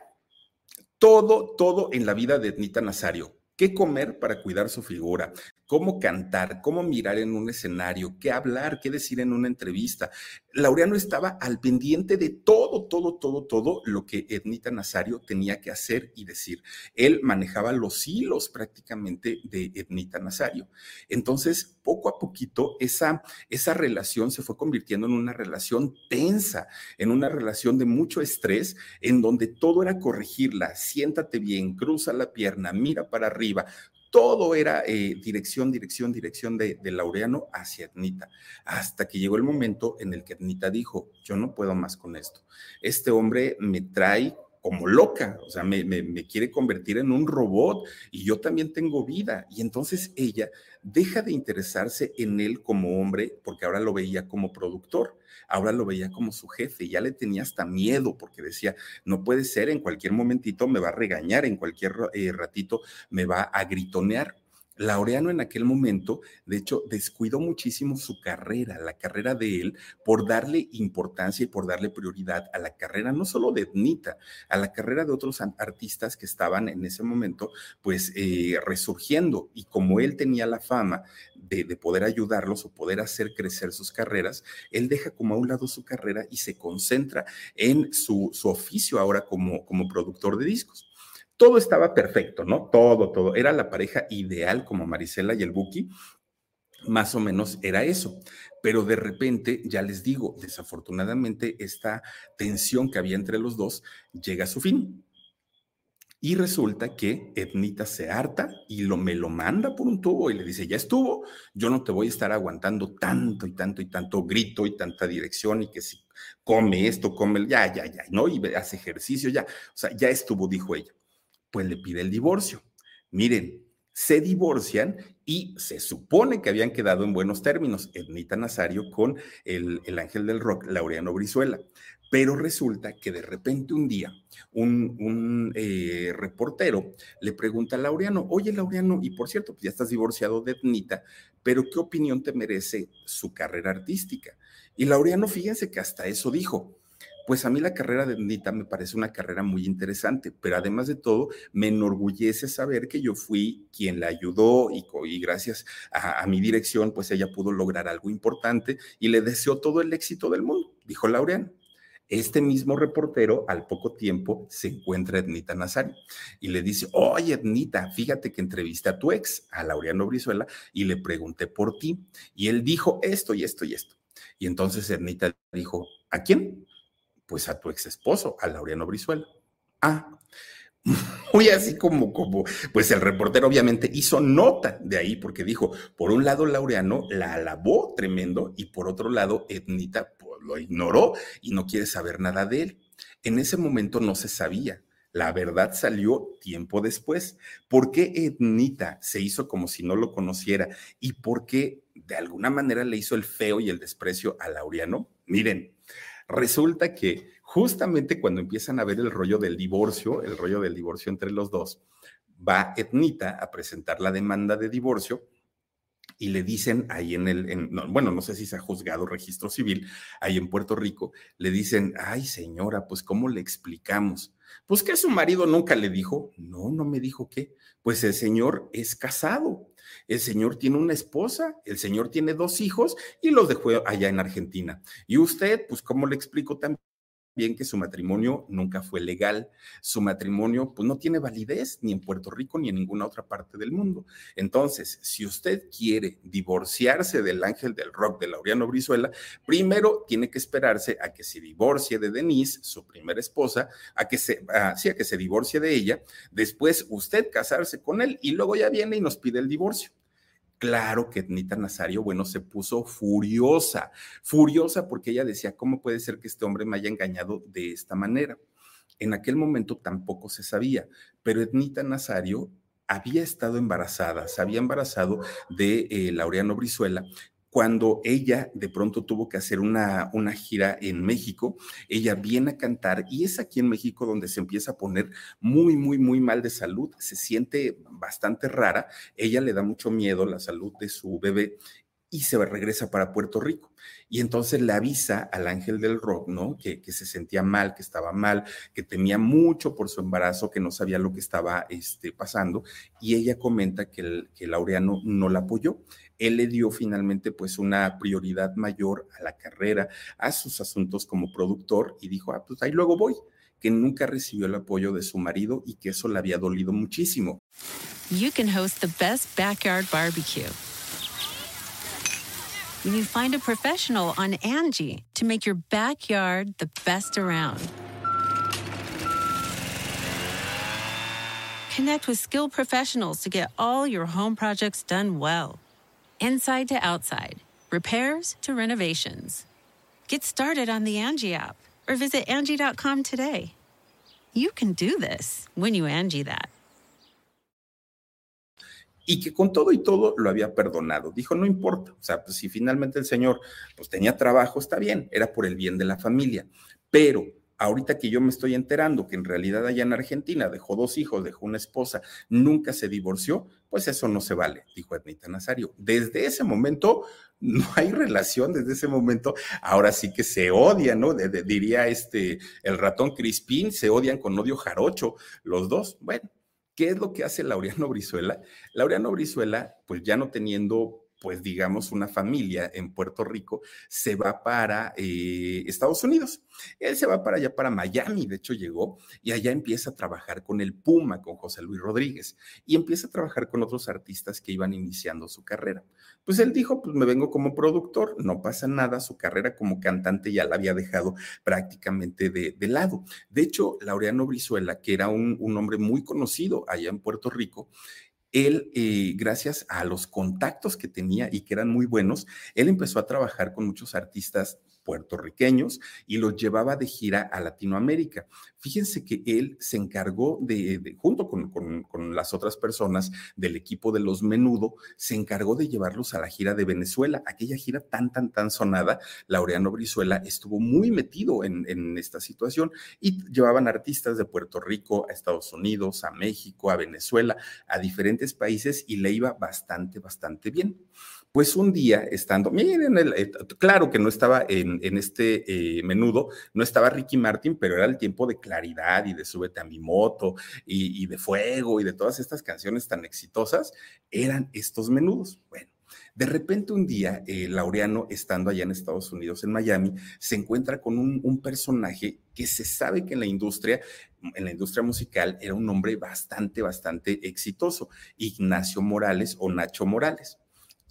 todo, todo en la vida de Nita Nazario qué comer para cuidar su figura, cómo cantar, cómo mirar en un escenario, qué hablar, qué decir en una entrevista. Laureano estaba al pendiente de todo, todo, todo, todo lo que Ednita Nazario tenía que hacer y decir. Él manejaba los hilos prácticamente de Ednita Nazario. Entonces, poco a poquito, esa, esa relación se fue convirtiendo en una relación tensa, en una relación de mucho estrés, en donde todo era corregirla, siéntate bien, cruza la pierna, mira para arriba todo era eh, dirección, dirección, dirección de, Laureano hacia Etnita, hasta que llegó el momento en el que Etnita dijo, yo no puedo más con esto. Este hombre me trae como loca, o sea, me, me, quiere convertir en un robot y yo también tengo vida. Y entonces ella deja de interesarse en él como hombre porque ahora lo veía como productor, ahora lo veía como su jefe, ya le tenía hasta miedo porque decía, no puede ser, en cualquier momentito me va a regañar, en cualquier eh, ratito me va a gritonear. Laureano en aquel momento, de hecho, descuidó muchísimo su carrera, la carrera de él, por darle importancia y por darle prioridad a la carrera, no solo de Etnita, a la carrera de otros artistas que estaban en ese momento, pues, eh, resurgiendo. Y como él tenía la fama de, poder ayudarlos o poder hacer crecer sus carreras, él deja como a un lado su carrera y se concentra en su, oficio ahora como productor de discos todo estaba perfecto, ¿no? Todo, todo. Era la pareja ideal como Marisela y el Buki. Más o menos era eso. Pero de repente, ya les digo, desafortunadamente esta tensión que había entre los dos llega a su fin. Y resulta que Etnita se harta y lo, me lo manda por un tubo y le dice, ya estuvo, yo no te voy a estar aguantando tanto y tanto y tanto grito y tanta dirección y que si come esto, come, ya, ya, ya, ¿no? Y hace ejercicio, ya, o sea, ya estuvo, dijo ella pues le pide el divorcio. Miren, se divorcian y se supone que habían quedado en buenos términos, Ednita Nazario con el, ángel del rock, Laureano Brizuela. Pero resulta que de repente un día un, eh, reportero le pregunta a Laureano, oye Laureano, y por cierto, pues ya estás divorciado de Ednita, pero ¿qué opinión te merece su carrera artística? Y Laureano, fíjense que hasta eso dijo. Pues a mí la carrera de Ednita me parece una carrera muy interesante, pero además de todo, me enorgullece saber que yo fui quien la ayudó y, y gracias a, mi dirección, pues ella pudo lograr algo importante y le deseo todo el éxito del mundo, dijo Laureano. Este mismo reportero al poco tiempo se encuentra Ednita Nazario y le dice, oye Ednita, fíjate que entrevisté a tu ex, a Laureano Brizuela, y le pregunté por ti. Y él dijo esto y esto y esto. Y entonces Ednita dijo, ¿a quién? Pues a tu ex esposo, a Laureano Brizuela. Ah, [LAUGHS] muy así como, como, pues el reportero obviamente hizo nota de ahí porque dijo, por un lado Laureano la alabó tremendo y por otro lado Ednita pues, lo ignoró y no quiere saber nada de él. En ese momento no se sabía. La verdad salió tiempo después. ¿Por qué Ednita se hizo como si no lo conociera? ¿Y por qué de alguna manera le hizo el feo y el desprecio a Laureano? Miren, resulta que justamente cuando empiezan a ver el rollo del divorcio, el rollo del divorcio entre los dos, va Etnita a presentar la demanda de divorcio y le dicen ahí en el, bueno, no sé si se ha juzgado registro civil, ahí en Puerto Rico, le dicen, ay señora, pues ¿cómo le explicamos? Pues que su marido nunca le dijo, no, no me dijo qué, pues el señor es casado, el señor tiene una esposa, el señor tiene dos hijos y los dejó allá en Argentina. Y usted, pues ¿cómo le explico también? Bien que su matrimonio nunca fue legal. Su matrimonio pues no tiene validez ni en Puerto Rico ni en ninguna otra parte del mundo. Entonces, si usted quiere divorciarse del ángel del rock de Laureano Brizuela, primero tiene que esperarse a que se divorcie de Denise, su primera esposa, a que se, a, sí, a que se divorcie de ella, después usted casarse con él y luego ya viene y nos pide el divorcio. Claro que Nita Nazario, bueno, se puso furiosa, furiosa porque ella decía, ¿cómo puede ser que este hombre me haya engañado de esta manera? En aquel momento tampoco se sabía, pero Ednita Nazario había estado embarazada, se había embarazado de eh, Laureano Brizuela cuando ella de pronto tuvo que hacer una, una gira en México, ella viene a cantar y es aquí en México donde se empieza a poner muy, muy, muy mal de salud, se siente bastante rara, ella le da mucho miedo la salud de su bebé y se regresa para Puerto Rico. Y entonces le avisa al ángel del rock, ¿no? Que, se sentía mal, que estaba mal, que temía mucho por su embarazo, que no sabía lo que estaba este, pasando. Y ella comenta que, el, que Laureano no la apoyó él le dio finalmente pues una prioridad mayor a la carrera, a sus asuntos como productor y dijo, ah, pues ahí luego voy, que nunca recibió el apoyo de su marido y que eso le había dolido muchísimo. You can host the best backyard barbecue. When you find a professional on Angie to make your backyard the best around. Connect with skilled professionals to get all your home projects done well. Inside to outside, repairs to renovations. Get started on the Angie app or visit Angie.com today. You can do this when you Angie that. Y que con todo y todo lo había perdonado. Dijo, no importa. O sea, pues si finalmente el señor pues tenía trabajo, está bien, era por el bien de la familia. Pero ahorita que yo me estoy enterando que en realidad allá en Argentina dejó dos hijos, dejó una esposa, nunca se divorció, pues eso no se vale, dijo Ednita Nazario. Desde ese momento no [LAUGHS] hay relación, desde ese momento ahora sí que se odian, ¿no? diría este, el ratón Crispín, se odian con odio jarocho los dos. Bueno, ¿qué es lo que hace Laureano Brizuela? Laureano Brizuela, pues ya no teniendo pues digamos, una familia en Puerto Rico, se va para eh, Estados Unidos. Él se va para allá, para Miami, de hecho llegó, y allá empieza a trabajar con el Puma, con José Luis Rodríguez, y empieza a trabajar con otros artistas que iban iniciando su carrera. Pues él dijo, pues me vengo como productor, no pasa nada, su carrera como cantante ya la había dejado prácticamente de, lado. De hecho, Laureano Brizuela, que era un hombre muy conocido allá en Puerto Rico, él, eh, gracias a los contactos que tenía y que eran muy buenos, él empezó a trabajar con muchos artistas puertorriqueños y los llevaba de gira a Latinoamérica. Fíjense que él se encargó de, junto con, con, las otras personas del equipo de los Menudo, se encargó de llevarlos a la gira de Venezuela, aquella gira tan, tan, tan sonada. Laureano Brizuela estuvo muy metido en, en esta situación y llevaban artistas de Puerto Rico a Estados Unidos, a México, a Venezuela, a diferentes países y le iba bastante, bastante bien. Pues un día, estando, miren, el, eh, claro que no estaba en, este eh, menudo, no estaba Ricky Martin, pero era el tiempo de claridad y de Súbete a mi moto y, de fuego y de todas estas canciones tan exitosas, eran estos menudos. Bueno. De repente un día, eh, Laureano, estando allá en Estados Unidos, en Miami, se encuentra con un, un, personaje que se sabe que en la industria, en la industria musical, era un hombre bastante, bastante exitoso, Ignacio Morales o Nacho Morales.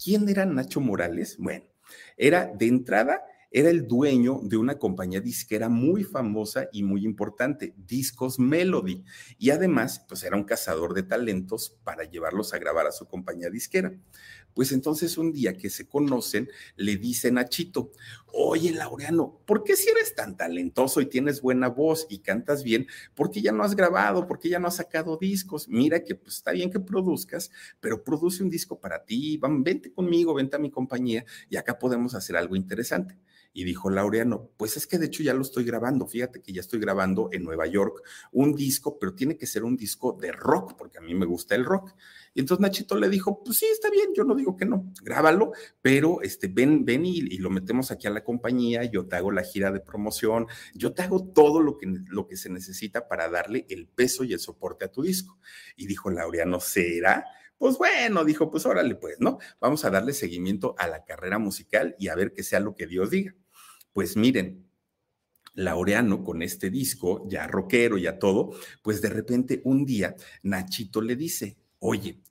¿Quién era Nacho Morales? Bueno, era de entrada, era el dueño de una compañía disquera muy famosa y muy importante, Discos Melody. Y además, pues era un cazador de talentos para llevarlos a grabar a su compañía disquera. Pues entonces un día que se conocen, le dicen a Chito, oye Laureano, ¿por qué si eres tan talentoso y tienes buena voz y cantas bien, por qué ya no has grabado, por qué ya no has sacado discos? Mira que pues está bien que produzcas, pero produce un disco para ti, vente conmigo, vente a mi compañía y acá podemos hacer algo interesante. Y dijo Laureano, pues es que de hecho ya lo estoy grabando, fíjate que ya estoy grabando en Nueva York un disco, pero tiene que ser un disco de rock, porque a mí me gusta el rock. Y entonces Nachito le dijo, pues sí, está bien, yo no digo que no, grábalo, pero este, ven, ven y, y, lo metemos aquí a la compañía, yo te hago la gira de promoción, yo te hago todo lo que, lo que se necesita para darle el peso y el soporte a tu disco. Y dijo Laureano, ¿será? Pues bueno, dijo, pues órale, pues, ¿no? Vamos a darle seguimiento a la carrera musical y a ver que sea lo que Dios diga. Pues miren, Laureano con este disco, ya rockero, ya todo, pues de repente un día Nachito le dice, oye,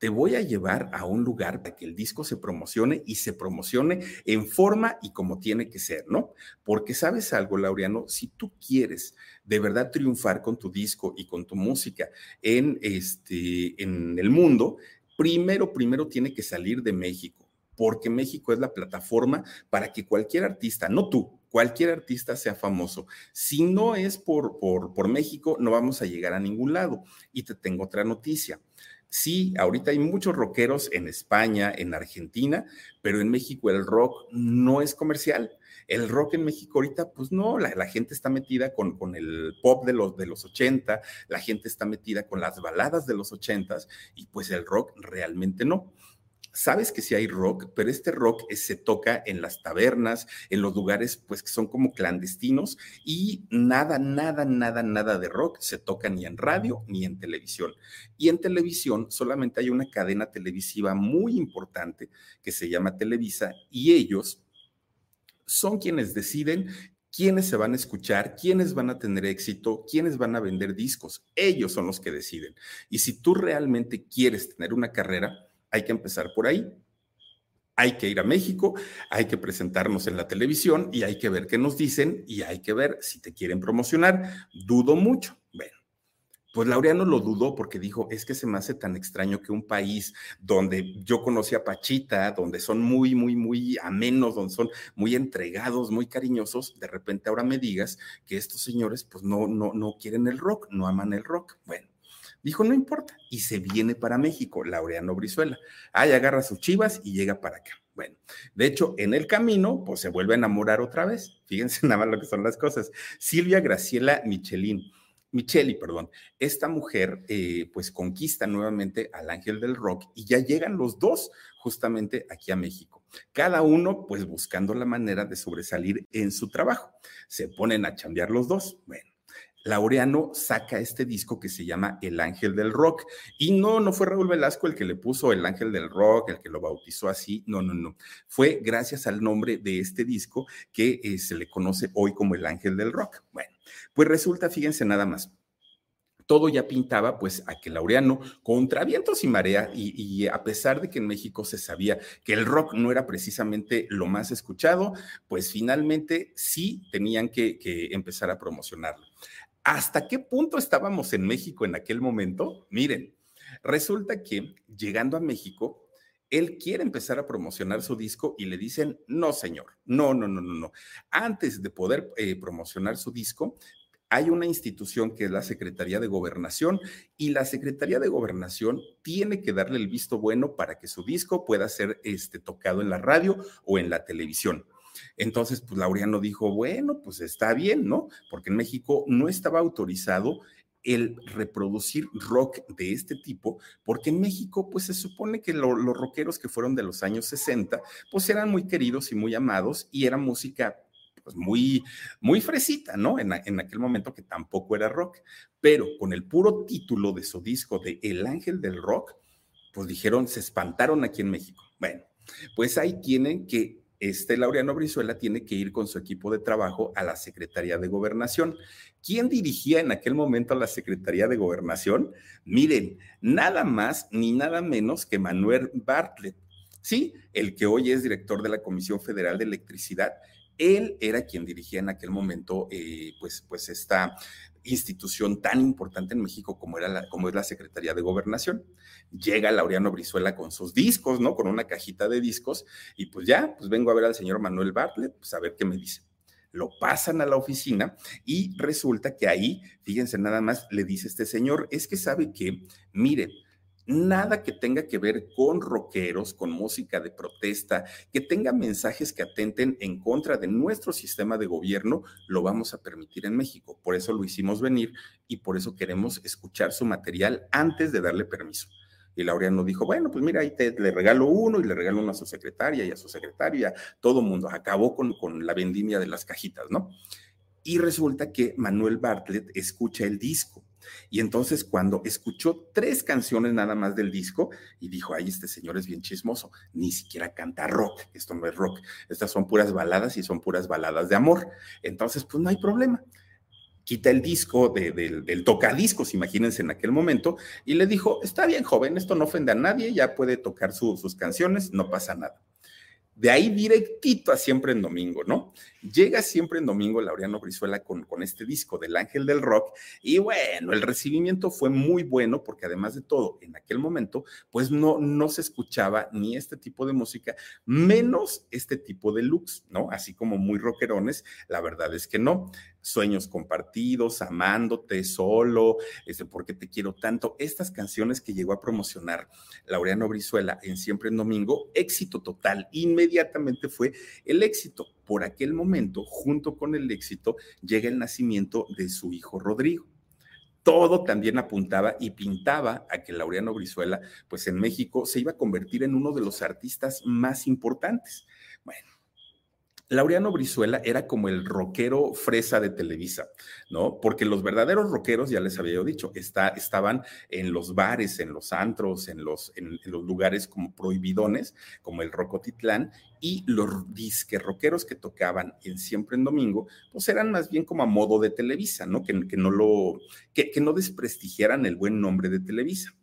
te voy a llevar a un lugar para que el disco se promocione y se promocione en forma y como tiene que ser, ¿no? Porque sabes algo, Laureano, si tú quieres de verdad triunfar con tu disco y con tu música en, este, en el mundo, primero, primero tiene que salir de México porque México es la plataforma para que cualquier artista, no tú, cualquier artista sea famoso. Si no es por, por, por México, no vamos a llegar a ningún lado. Y te tengo otra noticia. Sí, ahorita hay muchos rockeros en España, en Argentina, pero en México el rock no es comercial. El rock en México ahorita, pues no, la, gente está metida con, con, el pop de los, de los 80, la gente está metida con las baladas de los 80 y pues el rock realmente no sabes que sí hay rock, pero este rock se toca en las tabernas, en los lugares pues que son como clandestinos y nada, nada, nada, nada de rock se toca ni en radio ni en televisión. Y en televisión solamente hay una cadena televisiva muy importante que se llama Televisa y ellos son quienes deciden quiénes se van a escuchar, quiénes van a tener éxito, quiénes van a vender discos. Ellos son los que deciden. Y si tú realmente quieres tener una carrera, hay que empezar por ahí. Hay que ir a México, hay que presentarnos en la televisión y hay que ver qué nos dicen y hay que ver si te quieren promocionar. Dudo mucho. Bueno, pues Laureano lo dudó porque dijo, es que se me hace tan extraño que un país donde yo conocí a Pachita, donde son muy, muy, muy amenos, donde son muy entregados, muy cariñosos, de repente ahora me digas que estos señores pues no, no, no quieren el rock, no aman el rock. Bueno, Dijo, no importa, y se viene para México, Laureano Brizuela. Ahí agarra sus chivas y llega para acá. Bueno, de hecho, en el camino, pues se vuelve a enamorar otra vez. Fíjense [LAUGHS] nada más lo que son las cosas. Silvia Graciela Michelin. Micheli, perdón, esta mujer eh, pues conquista nuevamente al ángel del rock y ya llegan los dos justamente aquí a México. Cada uno pues buscando la manera de sobresalir en su trabajo. Se ponen a chambear los dos. Bueno, Laureano saca este disco que se llama El Ángel del Rock. Y no, no fue Raúl Velasco el que le puso El Ángel del Rock, el que lo bautizó así. No, no, no. Fue gracias al nombre de este disco que eh, se le conoce hoy como El Ángel del Rock. Bueno, pues resulta, fíjense nada más. Todo ya pintaba pues a que Laureano, contra vientos y marea, y, a pesar de que en México se sabía que el rock no era precisamente lo más escuchado, pues finalmente sí tenían que empezar a promocionarlo. ¿Hasta qué punto estábamos en México en aquel momento? Miren, resulta que llegando a México, él quiere empezar a promocionar su disco y le dicen, no, señor, no, no, no, no, no. Antes de poder eh, promocionar su disco, hay una institución que es la Secretaría de Gobernación y la Secretaría de Gobernación tiene que darle el visto bueno para que su disco pueda ser este, tocado en la radio o en la televisión. Entonces, pues Laureano dijo, bueno, pues está bien, ¿no? Porque en México no estaba autorizado el reproducir rock de este tipo, porque en México, pues se supone que los rockeros que fueron de los años 60, pues eran muy queridos y muy amados y era música pues muy, muy fresita, ¿no? En, en, aquel momento que tampoco era rock, pero con el puro título de su disco de El Ángel del Rock, pues dijeron, se espantaron aquí en México. Bueno, pues ahí tienen que este Laureano Brizuela tiene que ir con su equipo de trabajo a la Secretaría de Gobernación. ¿Quién dirigía en aquel momento a la Secretaría de Gobernación? Miren, nada más ni nada menos que Manuel Bartlett, ¿sí? El que hoy es director de la Comisión Federal de Electricidad. Él era quien dirigía en aquel momento, eh, pues, pues esta institución tan importante en México como, era como es la Secretaría de Gobernación. Llega Laureano Brizuela con sus discos, ¿no? Con una cajita de discos y pues ya, pues vengo a ver al señor Manuel Bartlett, pues a ver qué me dice. Lo pasan a la oficina y resulta que ahí, fíjense nada más, le dice este señor, es que sabe que, mire, nada que tenga que ver con rockeros, con música de protesta, que tenga mensajes que atenten en contra de nuestro sistema de gobierno, lo vamos a permitir en México. Por eso lo hicimos venir y por eso queremos escuchar su material antes de darle permiso. Y Laureano dijo, bueno, pues mira, ahí te, le regalo uno y le regalo uno a su secretaria y a su secretaria, todo mundo. Acabó con, con la vendimia de las cajitas, ¿no? Y resulta que Manuel Bartlett escucha el disco y entonces cuando escuchó tres canciones nada más del disco y dijo, ay, este señor es bien chismoso, ni siquiera canta rock, esto no es rock, estas son puras baladas y son puras baladas de amor. Entonces, pues no hay problema. Quita el disco del tocadiscos, imagínense en aquel momento, y le dijo, está bien, joven, esto no ofende a nadie, ya puede tocar sus canciones, no pasa nada. De ahí directito a siempre en domingo, ¿no? Llega siempre en domingo Laureano Brizuela con, con este disco del Ángel del Rock y bueno, el recibimiento fue muy bueno porque además de todo, en aquel momento, pues no, no se escuchaba ni este tipo de música, menos este tipo de looks, ¿no? Así como muy rockerones, la verdad es que no sueños compartidos, amándote solo, este, ¿por qué te quiero tanto? Estas canciones que llegó a promocionar Laureano Brizuela en Siempre en Domingo, éxito total, inmediatamente fue el éxito. Por aquel momento, junto con el éxito, llega el nacimiento de su hijo Rodrigo todo también apuntaba y pintaba a que Laureano Brizuela, pues en México, se iba a convertir en uno de los artistas más importantes. Bueno, Laureano Brizuela era como el rockero fresa de Televisa, ¿no? Porque los verdaderos rockeros, ya les había dicho, está, estaban en los bares, en los antros, en los, en, los lugares como prohibidones, como el Rocotitlán, y los disque rockeros que tocaban en Siempre en Domingo, pues eran más bien como a modo de Televisa, ¿no? Que, que no lo, que, que no desprestigiaran el buen nombre de Televisa.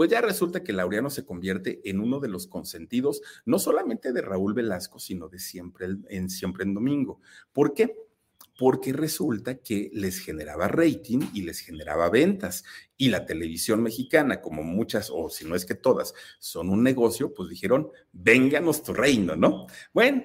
Pues ya resulta que Laureano se convierte en uno de los consentidos, no solamente de Raúl Velasco, sino de siempre en Siempre en Domingo. ¿Por qué? Porque resulta que les generaba rating y les generaba ventas. Y la televisión mexicana, como muchas, o si no es que todas, son un negocio, pues dijeron, vénganos tu reino, ¿no? Bueno.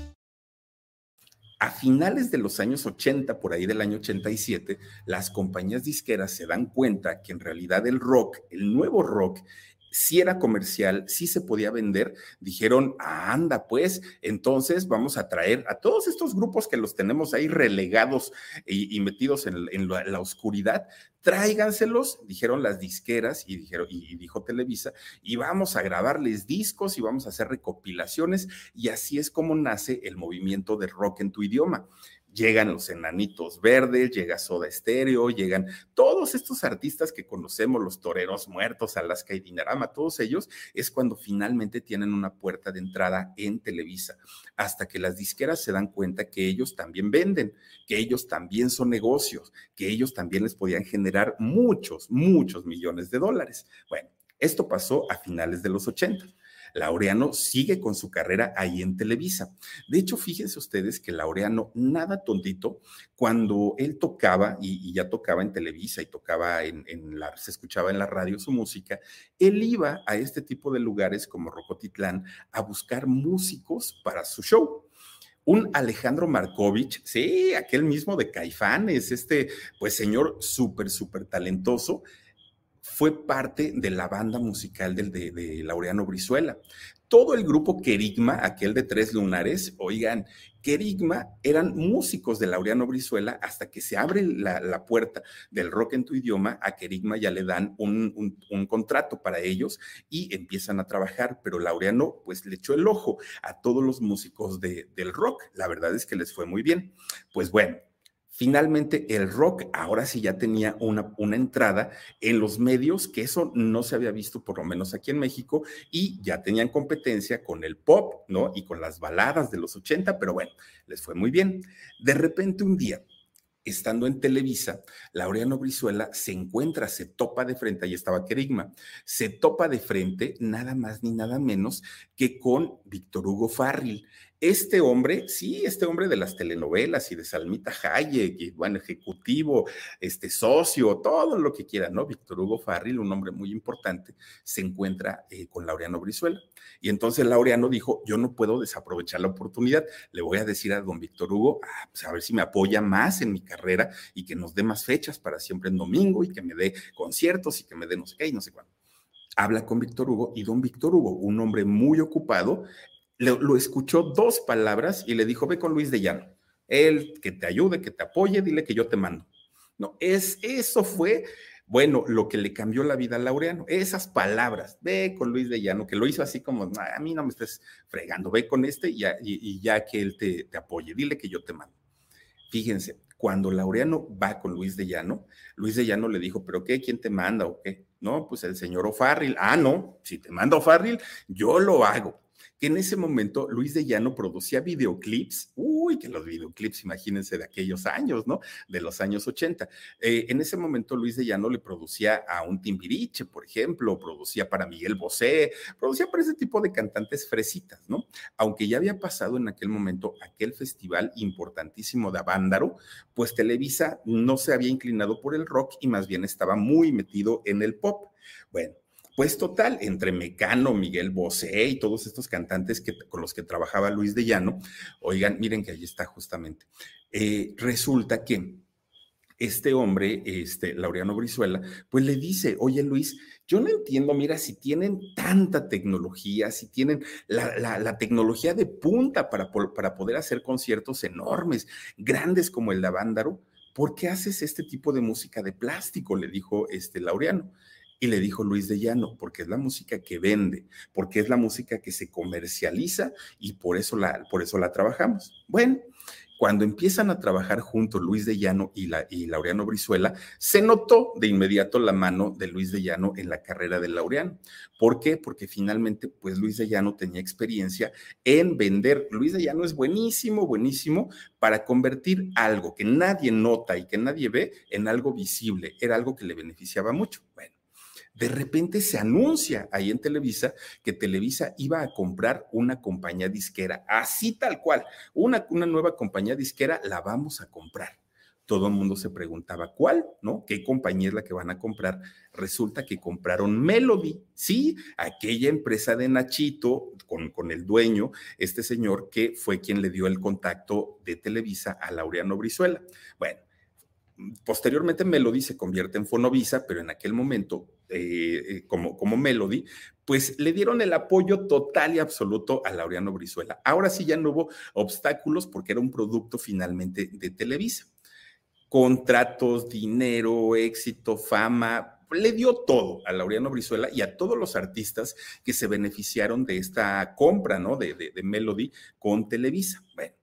A finales de los años 80, por ahí del año 87, las compañías disqueras se dan cuenta que en realidad el rock, el nuevo rock, si era comercial, si se podía vender, dijeron, anda, pues, entonces vamos a traer a todos estos grupos que los tenemos ahí relegados y, metidos en, la, oscuridad, tráiganselos, dijeron las disqueras y, dijeron, y dijo Televisa, y vamos a grabarles discos y vamos a hacer recopilaciones, y así es como nace el movimiento de rock en tu idioma llegan los enanitos verdes, llega Soda Stereo, llegan todos estos artistas que conocemos, los toreros muertos, Alaska y Dinarama, todos ellos, es cuando finalmente tienen una puerta de entrada en Televisa, hasta que las disqueras se dan cuenta que ellos también venden, que ellos también son negocios, que ellos también les podían generar muchos, muchos millones de dólares. Bueno, esto pasó a finales de los 80. Laureano sigue con su carrera ahí en Televisa. De hecho, fíjense ustedes que Laureano, nada tontito, cuando él tocaba, y, ya tocaba en Televisa y tocaba en, la, se escuchaba en la radio su música, él iba a este tipo de lugares como Rocotitlán a buscar músicos para su show un Alejandro Markovich, sí, aquel mismo de Caifanes, este, pues señor súper, súper talentoso, fue parte de la banda musical del, de, Laureano Brizuela. Todo el grupo Querigma, aquel de Tres Lunares, oigan, Querigma eran músicos de Laureano Brizuela hasta que se abre la, puerta del rock en tu idioma, a Querigma ya le dan un, contrato para ellos y empiezan a trabajar, pero Laureano pues le echó el ojo a todos los músicos del rock, la verdad es que les fue muy bien. Pues bueno, Finalmente, el rock ahora sí ya tenía una, una, entrada en los medios, que eso no se había visto por lo menos aquí en México, y ya tenían competencia con el pop, ¿no? Y con las baladas de los 80, pero bueno, les fue muy bien. De repente un día, estando en Televisa, Laureano Brizuela se encuentra, se topa de frente, ahí estaba Querigma, se topa de frente nada más ni nada menos que con Víctor Hugo Farril, este hombre, sí, este hombre de las telenovelas y de Salmita Hayek, y bueno, ejecutivo, este socio, todo lo que quiera, ¿no? Víctor Hugo Farril, un hombre muy importante, se encuentra eh, con Laureano Brizuela. Y entonces Laureano dijo, yo no puedo desaprovechar la oportunidad, le voy a decir a don Víctor Hugo, ah, pues a ver si me apoya más en mi carrera y que nos dé más fechas para siempre en domingo y que me dé conciertos y que me dé no sé qué y no sé cuándo habla con Víctor Hugo y don Víctor Hugo, un hombre muy ocupado, lo escuchó dos palabras y le dijo, ve con Luis de Llano, él que te ayude, que te apoye, dile que yo te mando. No, es, eso fue, bueno, lo que le cambió la vida a Laureano, esas palabras, ve con Luis de Llano, que lo hizo así como, a mí no me estés fregando, ve con este y ya, y, ya que él te, te apoye, dile que yo te mando. Fíjense, cuando Laureano va con Luis de Llano, Luis de Llano le dijo, ¿pero qué? ¿Quién te manda o qué? No, pues el señor O'Farrill. Ah, no, si te manda O'Farrill, yo lo hago que en ese momento Luis de Llano producía videoclips, uy, que los videoclips, imagínense de aquellos años, ¿no? De los años 80. Eh, en ese momento Luis de Llano le producía a un Timbiriche, por ejemplo, producía para Miguel Bosé, producía para ese tipo de cantantes fresitas, ¿no? Aunque ya había pasado en aquel momento aquel festival importantísimo de Avándaro, pues Televisa no se había inclinado por el rock y más bien estaba muy metido en el pop. Bueno, pues total, entre Mecano, Miguel Bosé y todos estos cantantes que, con los que trabajaba Luis de Llano, oigan, miren que ahí está justamente. Eh, resulta que este hombre, este Laureano Brizuela, pues le dice, oye Luis, yo no entiendo, mira, si tienen tanta tecnología, si tienen la, tecnología de punta para, para poder hacer conciertos enormes, grandes como el de Avándaro, ¿por qué haces este tipo de música de plástico? Le dijo este Laureano. Y le dijo Luis de Llano, porque es la música que vende, porque es la música que se comercializa y por eso la, por eso la trabajamos. Bueno, cuando empiezan a trabajar juntos Luis de Llano y, la, y Laureano Brizuela, se notó de inmediato la mano de Luis de Llano en la carrera de Laureano. ¿Por qué? Porque finalmente, pues Luis de Llano tenía experiencia en vender. Luis de Llano es buenísimo, buenísimo para convertir algo que nadie nota y que nadie ve en algo visible. Era algo que le beneficiaba mucho. Bueno de repente se anuncia ahí en Televisa que Televisa iba a comprar una compañía disquera, así tal cual, una, una nueva compañía disquera la vamos a comprar. Todo el mundo se preguntaba cuál, ¿no? ¿Qué compañía es la que van a comprar? Resulta que compraron Melody, sí, aquella empresa de Nachito con, con el dueño, este señor que fue quien le dio el contacto de Televisa a Laureano Brizuela. Bueno, posteriormente Melody se convierte en Fonovisa, pero en aquel momento, eh, eh, como, como Melody, pues le dieron el apoyo total y absoluto a Laureano Brizuela. Ahora sí ya no hubo obstáculos porque era un producto finalmente de Televisa. Contratos, dinero, éxito, fama, le dio todo a Laureano Brizuela y a todos los artistas que se beneficiaron de esta compra, ¿no? De, de, de Melody con Televisa. Bueno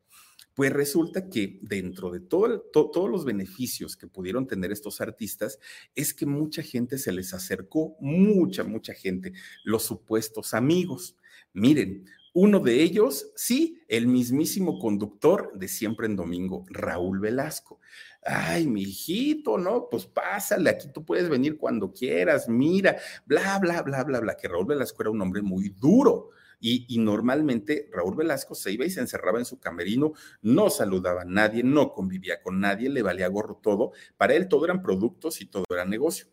pues resulta que dentro de todos los beneficios que pudieron tener estos artistas es que mucha gente se les acercó, mucha, mucha gente, los supuestos amigos. Miren, Uno de ellos, sí, el mismísimo conductor de Siempre en Domingo, Raúl Velasco. Ay, mi hijito, ¿no? Pues pásale, aquí tú puedes venir cuando quieras, mira, bla, bla, bla, bla, bla, que Raúl Velasco era un hombre muy duro. Y, y, normalmente Raúl Velasco se iba y se encerraba en su camerino, no saludaba a nadie, no convivía con nadie, le valía gorro todo. Para él todo eran productos y todo era negocio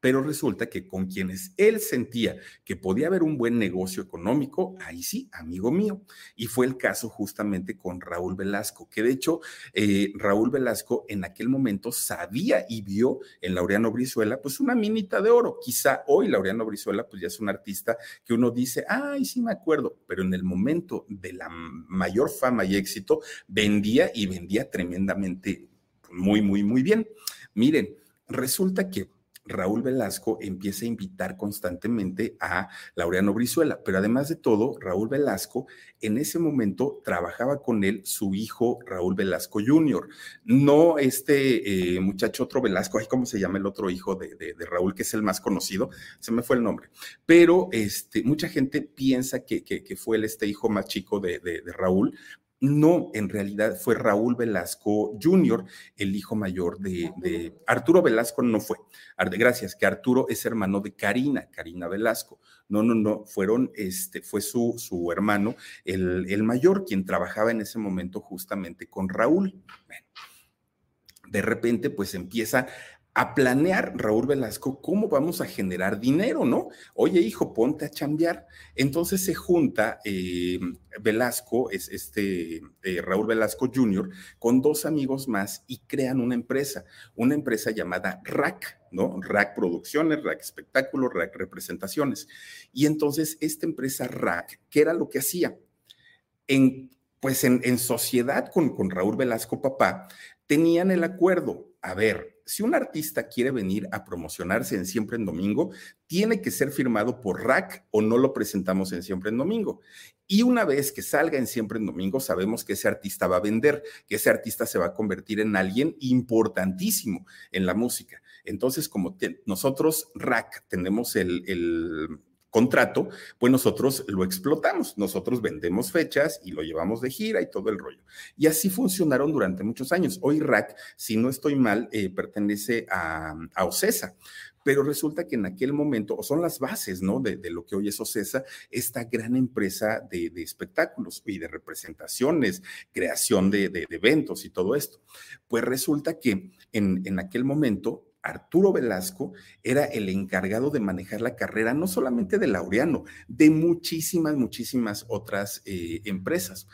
pero resulta que con quienes él sentía que podía haber un buen negocio económico, ahí sí, amigo mío. Y fue el caso justamente con Raúl Velasco, que de hecho eh, Raúl Velasco en aquel momento sabía y vio en Laureano Brizuela pues una minita de oro. Quizá hoy Laureano Brizuela pues ya es un artista que uno dice, ay, sí me acuerdo, pero en el momento de la mayor fama y éxito vendía y vendía tremendamente muy, muy, muy bien. Miren, resulta que Raúl Velasco empieza a invitar constantemente a Laureano Brizuela, pero además de todo, Raúl Velasco en ese momento trabajaba con él su hijo Raúl Velasco Jr., no este eh, muchacho otro Velasco, ¿cómo se llama el otro hijo de, Raúl, que es el más conocido? Se me fue el nombre, pero este, mucha gente piensa que, fue el, este hijo más chico de Raúl, no, en realidad fue Raúl Velasco Jr., el hijo mayor de, Arturo Velasco, no fue. Gracias, que Arturo es hermano de Karina, Karina Velasco. No, no, no, fueron, este, fue su, su hermano, el, el mayor, quien trabajaba en ese momento justamente con Raúl. de repente, pues empieza a planear, Raúl Velasco, cómo vamos a generar dinero, ¿no? Oye, hijo, ponte a chambear. Entonces se junta eh, Velasco, es este eh, Raúl Velasco Jr., con dos amigos más y crean una empresa, una empresa llamada RAC, ¿no? RAC Producciones, RAC Espectáculos, RAC Representaciones. Y entonces esta empresa RAC, ¿qué era lo que hacía? En, pues en, en sociedad con, con Raúl Velasco Papá, tenían el acuerdo, a ver, si un artista quiere venir a promocionarse en Siempre en Domingo, tiene que ser firmado por RAC o no lo presentamos en Siempre en Domingo. Y una vez que salga en Siempre en Domingo, sabemos que ese artista va a vender, que ese artista se va a convertir en alguien importantísimo en la música. Entonces, como nosotros, RAC, tenemos el, el contrato, pues nosotros lo explotamos, nosotros vendemos fechas y lo llevamos de gira y todo el rollo. Y así funcionaron durante muchos años. Hoy RAC, si no estoy mal, eh, pertenece a, a OCESA pero resulta que en aquel momento, o son las bases, ¿no? De, lo que hoy es OCESA, esta gran empresa de, espectáculos y de representaciones, creación de, eventos y todo esto. Pues resulta que en, en aquel momento Arturo Velasco era el encargado de manejar la carrera no solamente de Laureano, de muchísimas, muchísimas otras eh, empresas,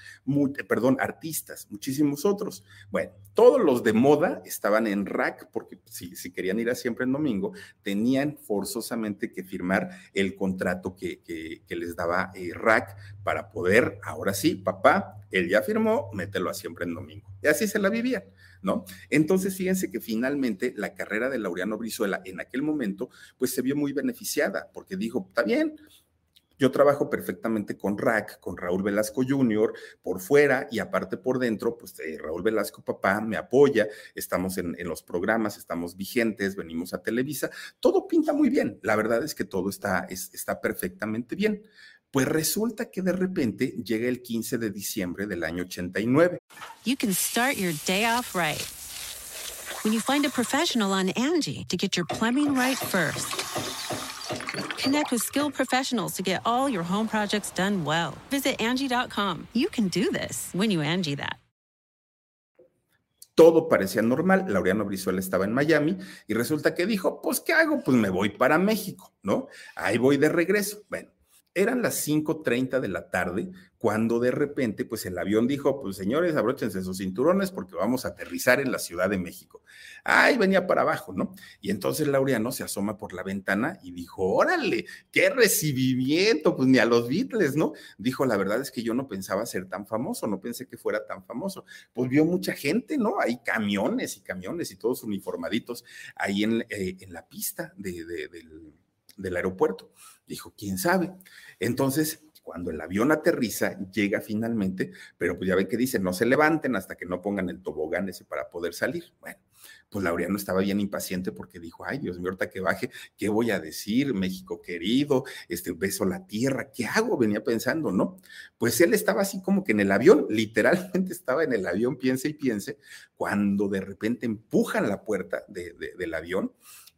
perdón, artistas, muchísimos otros. Bueno, todos los de moda estaban en rack porque si, querían ir a siempre en domingo, tenían forzosamente que firmar el contrato que, les daba eh, rack para poder, ahora sí, papá, él ya firmó, mételo a siempre en domingo. Y así se la vivían. ¿No? Entonces, fíjense que finalmente la carrera de Laureano Brizuela en aquel momento, pues se vio muy beneficiada, porque dijo, está bien, yo trabajo perfectamente con RAC, con Raúl Velasco Jr., por fuera y aparte por dentro, pues eh, Raúl Velasco papá me apoya, estamos en, los programas, estamos vigentes, venimos a Televisa, todo pinta muy bien, la verdad es que todo está, está perfectamente bien. Pues resulta que de repente llega el 15 de diciembre del año 89. You can start your day off right. When you find a professional on Angie to get your plumbing right first. Connect with skilled professionals to get all your home projects done well. Visit Angie.com. You can do this when you Angie that. Todo parecía normal. Laureano Brizuela estaba en Miami y resulta que dijo, pues, ¿qué hago? Pues me voy para México, ¿no? Ahí voy de regreso. Bueno, eran las 5.30 de la tarde cuando de repente, pues el avión dijo, pues señores, abróchense sus cinturones porque vamos a aterrizar en la Ciudad de México. Ay, venía para abajo, ¿no? Y entonces Laureano se asoma por la ventana y dijo, órale, qué recibimiento, pues ni a los Beatles, ¿no? Dijo, la verdad es que yo no pensaba ser tan famoso, no pensé que fuera tan famoso. Pues vio mucha gente, ¿no? Hay camiones y camiones y todos uniformaditos ahí en, eh, en la pista de, del, del aeropuerto. Dijo, ¿quién sabe? Entonces, cuando el avión aterriza, llega finalmente, pero pues ya ven que dice, no se levanten hasta que no pongan el tobogán ese para poder salir. Bueno, pues Laureano estaba bien impaciente porque dijo, ay Dios mío, ahorita que baje, ¿qué voy a decir? México querido, este beso la tierra, ¿qué hago? Venía pensando, ¿no? Pues él estaba así como que en el avión, [LAUGHS] literalmente estaba en el avión, piense y piense, cuando de repente empujan la puerta del avión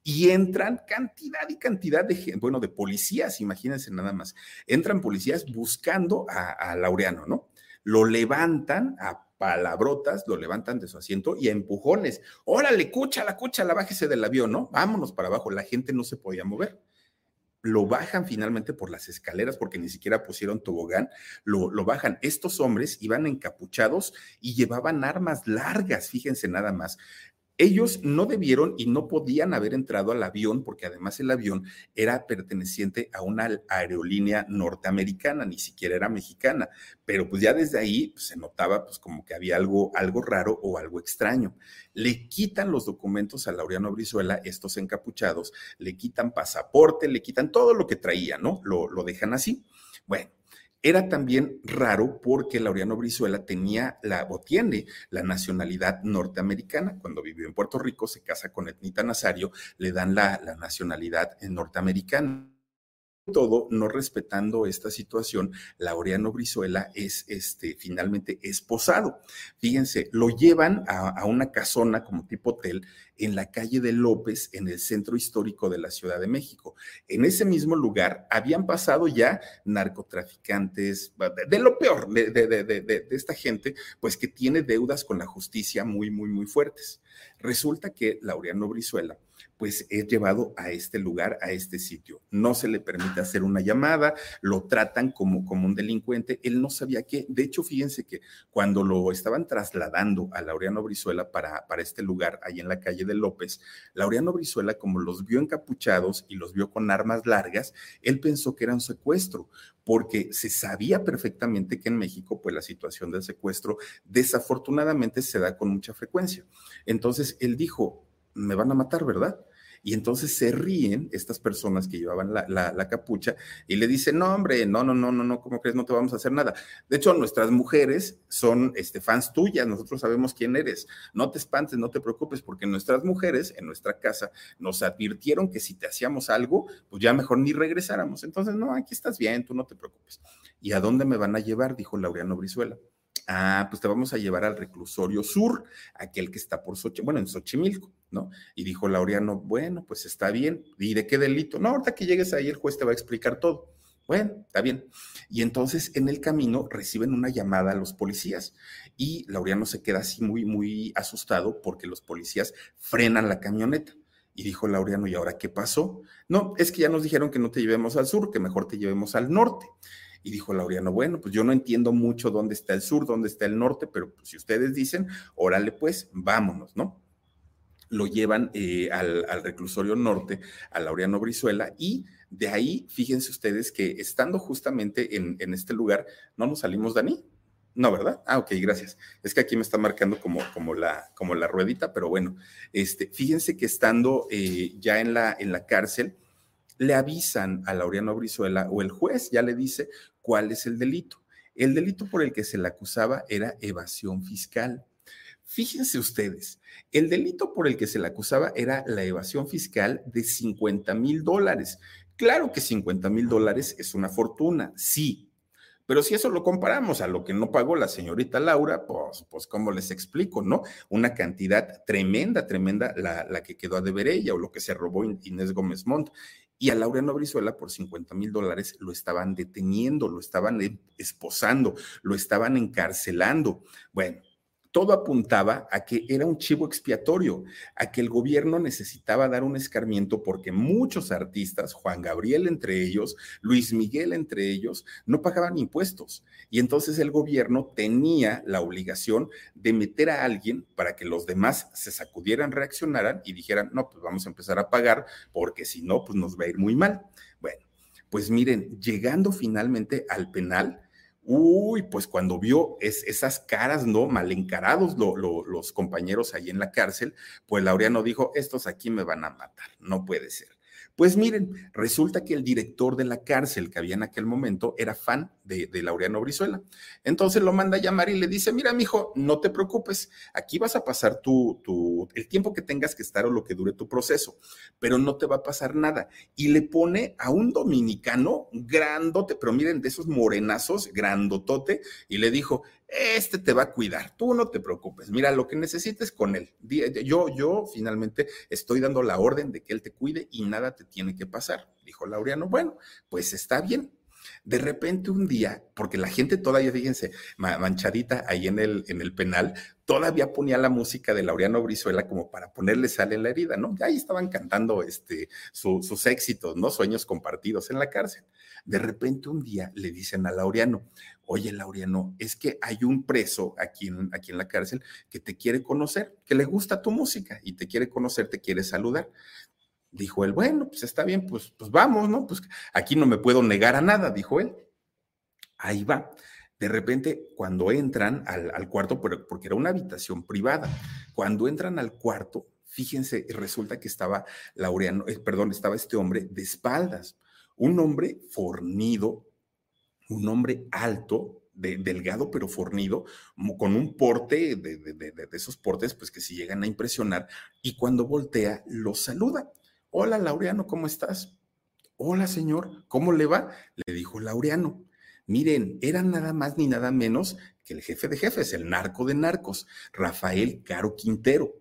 y entran cantidad y cantidad de, bueno, de policías, imagínense nada más, entran policías buscando a, Laureano, ¿no? Lo levantan a palabrotas, lo levantan de su asiento y a empujones. Órale, cúchala, cúchala, bájese del avión, ¿no? Vámonos para abajo. La gente no se podía mover. Lo bajan finalmente por las escaleras porque ni siquiera pusieron tobogán, lo, lo bajan. Estos hombres iban encapuchados y llevaban armas largas, fíjense nada más ellos no debieron y no podían haber entrado al avión porque además el avión era perteneciente a una aerolínea norteamericana, ni siquiera era mexicana, pero pues ya desde ahí pues, se notaba pues como que había algo, algo raro o algo extraño. Le quitan los documentos a Laureano Brizuela, estos encapuchados, le quitan pasaporte, le quitan todo lo que traía, ¿no? Lo, lo dejan así. Bueno, era también raro porque Laureano Brizuela tenía la, o tiene la nacionalidad norteamericana. Cuando vivió en Puerto Rico, se casa con Etnita Nazario, le dan la, la nacionalidad norteamericana todo, no respetando esta situación, Laureano Brizuela es este, finalmente esposado. Fíjense, lo llevan a, una casona como tipo hotel en la calle de López, en el centro histórico de la Ciudad de México. En ese mismo lugar habían pasado ya narcotraficantes, de, lo peor de, de, de, esta gente, pues que tiene deudas con la justicia muy, muy, muy fuertes. Resulta que Laureano Brizuela pues es llevado a este lugar, a este sitio. No se le permite hacer una llamada, lo tratan como, como un delincuente. Él no sabía qué. De hecho, fíjense que cuando lo estaban trasladando a Laureano Brizuela para, para este lugar, ahí en la calle de López, Laureano Brizuela, como los vio encapuchados y los vio con armas largas, él pensó que era un secuestro, porque se sabía perfectamente que en México, pues la situación del secuestro desafortunadamente se da con mucha frecuencia. Entonces, él dijo, me van a matar, ¿verdad? Y entonces se ríen estas personas que llevaban la, capucha y le dicen, no, hombre, no, no, no, no, no, ¿cómo crees? No te vamos a hacer nada. De hecho, nuestras mujeres son este, fans tuyas, nosotros sabemos quién eres. No te espantes, no te preocupes, porque nuestras mujeres en nuestra casa nos advirtieron que si te hacíamos algo, pues ya mejor ni regresáramos. Entonces, no, aquí estás bien, tú no te preocupes. ¿Y a dónde me van a llevar? Dijo Laureano Brizuela. Ah, pues te vamos a llevar al reclusorio sur, aquel que está por Xochimilco, bueno, en Xochimilco, ¿no? Y dijo Laureano, bueno, pues está bien. ¿Y de qué delito? No, ahorita que llegues ahí el juez te va a explicar todo. Bueno, está bien. Y entonces en el camino reciben una llamada a los policías y Laureano se queda así muy, muy asustado porque los policías frenan la camioneta. Y dijo Laureano, ¿y ahora qué pasó? No, es que ya nos dijeron que no te llevemos al sur, que mejor te llevemos al norte. Y dijo Laureano, bueno, pues yo no entiendo mucho dónde está el sur, dónde está el norte, pero pues, si ustedes dicen, órale pues, vámonos, ¿no? Lo llevan eh, al, reclusorio norte, a Laureano Brizuela, y de ahí, fíjense ustedes que estando justamente en, este lugar, ¿no nos salimos, Dani? No, ¿verdad? Ah, ok, gracias. Es que aquí me está marcando como, como, la, como la ruedita, pero bueno, este, fíjense que estando eh, ya en la, en la cárcel, le avisan a Laureano Brizuela o el juez ya le dice cuál es el delito. El delito por el que se le acusaba era evasión fiscal. Fíjense ustedes, el delito por el que se le acusaba era la evasión fiscal de 50 mil dólares. Claro que 50 mil dólares es una fortuna, sí, pero si eso lo comparamos a lo que no pagó la señorita Laura, pues, pues ¿cómo les explico, no? Una cantidad tremenda, tremenda la, la que quedó a deber ella o lo que se robó Inés Gómez Montt. Y a Laureano Brizuela por 50 mil dólares lo estaban deteniendo, lo estaban esposando, lo estaban encarcelando. Bueno, todo apuntaba a que era un chivo expiatorio, a que el gobierno necesitaba dar un escarmiento porque muchos artistas, Juan Gabriel entre ellos, Luis Miguel entre ellos, no pagaban impuestos. Y entonces el gobierno tenía la obligación de meter a alguien para que los demás se sacudieran, reaccionaran y dijeran, no, pues vamos a empezar a pagar porque si no, pues nos va a ir muy mal. Bueno, pues miren, llegando finalmente al penal, Uy, pues cuando vio esas caras, ¿no? Mal encarados los compañeros ahí en la cárcel, pues Laureano dijo, estos aquí me van a matar, no puede ser. Pues miren, resulta que el director de la cárcel que había en aquel momento era fan de, Laureano Brizuela. Entonces lo manda a llamar y le dice, mira, mijo, no te preocupes, aquí vas a pasar tu, tu, el tiempo que tengas que estar o lo que dure tu proceso, pero no te va a pasar nada. Y le pone a un dominicano grandote, pero miren, de esos morenazos, grandotote, y le dijo, este te va a cuidar, tú no te preocupes, mira, lo que necesites con él. Yo, yo finalmente estoy dando la orden de que él te cuide y nada te tiene que pasar, dijo Laureano. Bueno, pues está bien. De repente un día, porque la gente todavía, fíjense, manchadita ahí en el, en el penal, todavía ponía la música de Laureano Brizuela como para ponerle sal en la herida, ¿no? Ya ahí estaban cantando este, sus éxitos, ¿no? Sueños compartidos en la cárcel. De repente un día le dicen a Laureano, oye Laureano, es que hay un preso aquí en, aquí en la cárcel que te quiere conocer, que le gusta tu música y te quiere conocer, te quiere saludar. Dijo él, bueno, pues está bien, pues, pues vamos, ¿no? Pues aquí no me puedo negar a nada, dijo él. Ahí va. De repente, cuando entran al, cuarto, porque era una habitación privada, cuando entran al cuarto, fíjense, resulta que estaba Laureano, eh, perdón, estaba este hombre de espaldas, un hombre fornido, un hombre alto, delgado pero fornido, con un porte de, de, esos portes, pues que si llegan a impresionar, y cuando voltea, lo saluda. Hola, Laureano, ¿cómo estás? Hola, señor, ¿cómo le va? Le dijo Laureano. Miren, era nada más ni nada menos que el jefe de jefes, el narco de narcos, Rafael Caro Quintero.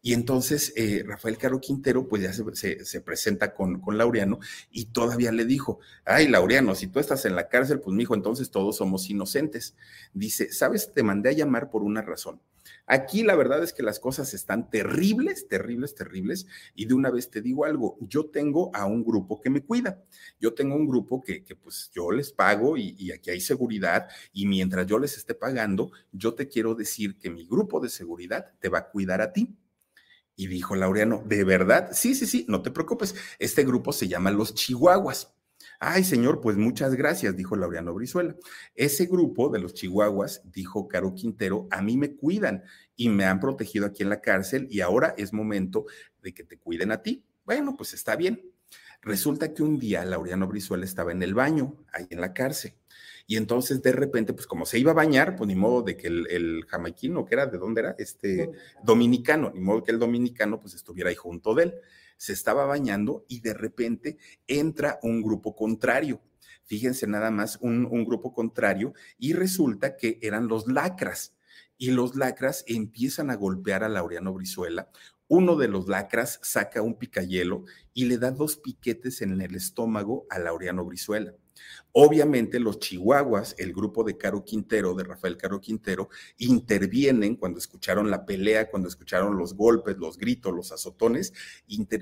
Y entonces eh, Rafael Caro Quintero, pues ya se, presenta con, con, Laureano y todavía le dijo, ay, Laureano, si tú estás en la cárcel, pues mijo, entonces todos somos inocentes. Dice, sabes, te mandé a llamar por una razón. Aquí la verdad es que las cosas están terribles, terribles, terribles. Y de una vez te digo algo, yo tengo a un grupo que me cuida. Yo tengo un grupo que, pues yo les pago y, y aquí hay seguridad. Y mientras yo les esté pagando, yo te quiero decir que mi grupo de seguridad te va a cuidar a ti. Y dijo Laureano, ¿de verdad? Sí, sí, sí, no te preocupes. Este grupo se llama Los Chihuahuas. Ay, señor, pues muchas gracias, dijo Laureano Brizuela. Ese grupo de los chihuahuas, dijo Caro Quintero, a mí me cuidan y me han protegido aquí en la cárcel y ahora es momento de que te cuiden a ti. Bueno, pues está bien. Resulta que un día Laureano Brizuela estaba en el baño, ahí en la cárcel. Y entonces de repente, pues como se iba a bañar, pues ni modo de que el, el jamaiquino, que era, ¿de dónde era? Este dominicano, ni modo que el dominicano pues estuviera ahí junto de él se estaba bañando y de repente entra un grupo contrario. Fíjense nada más, un, grupo contrario y resulta que eran los lacras. Y los lacras empiezan a golpear a Laureano Brizuela. Uno de los lacras saca un picayelo y le da dos piquetes en el estómago a Laureano Brizuela. Obviamente los chihuahuas, el grupo de Caro Quintero, de Rafael Caro Quintero, intervienen cuando escucharon la pelea, cuando escucharon los golpes, los gritos, los azotones,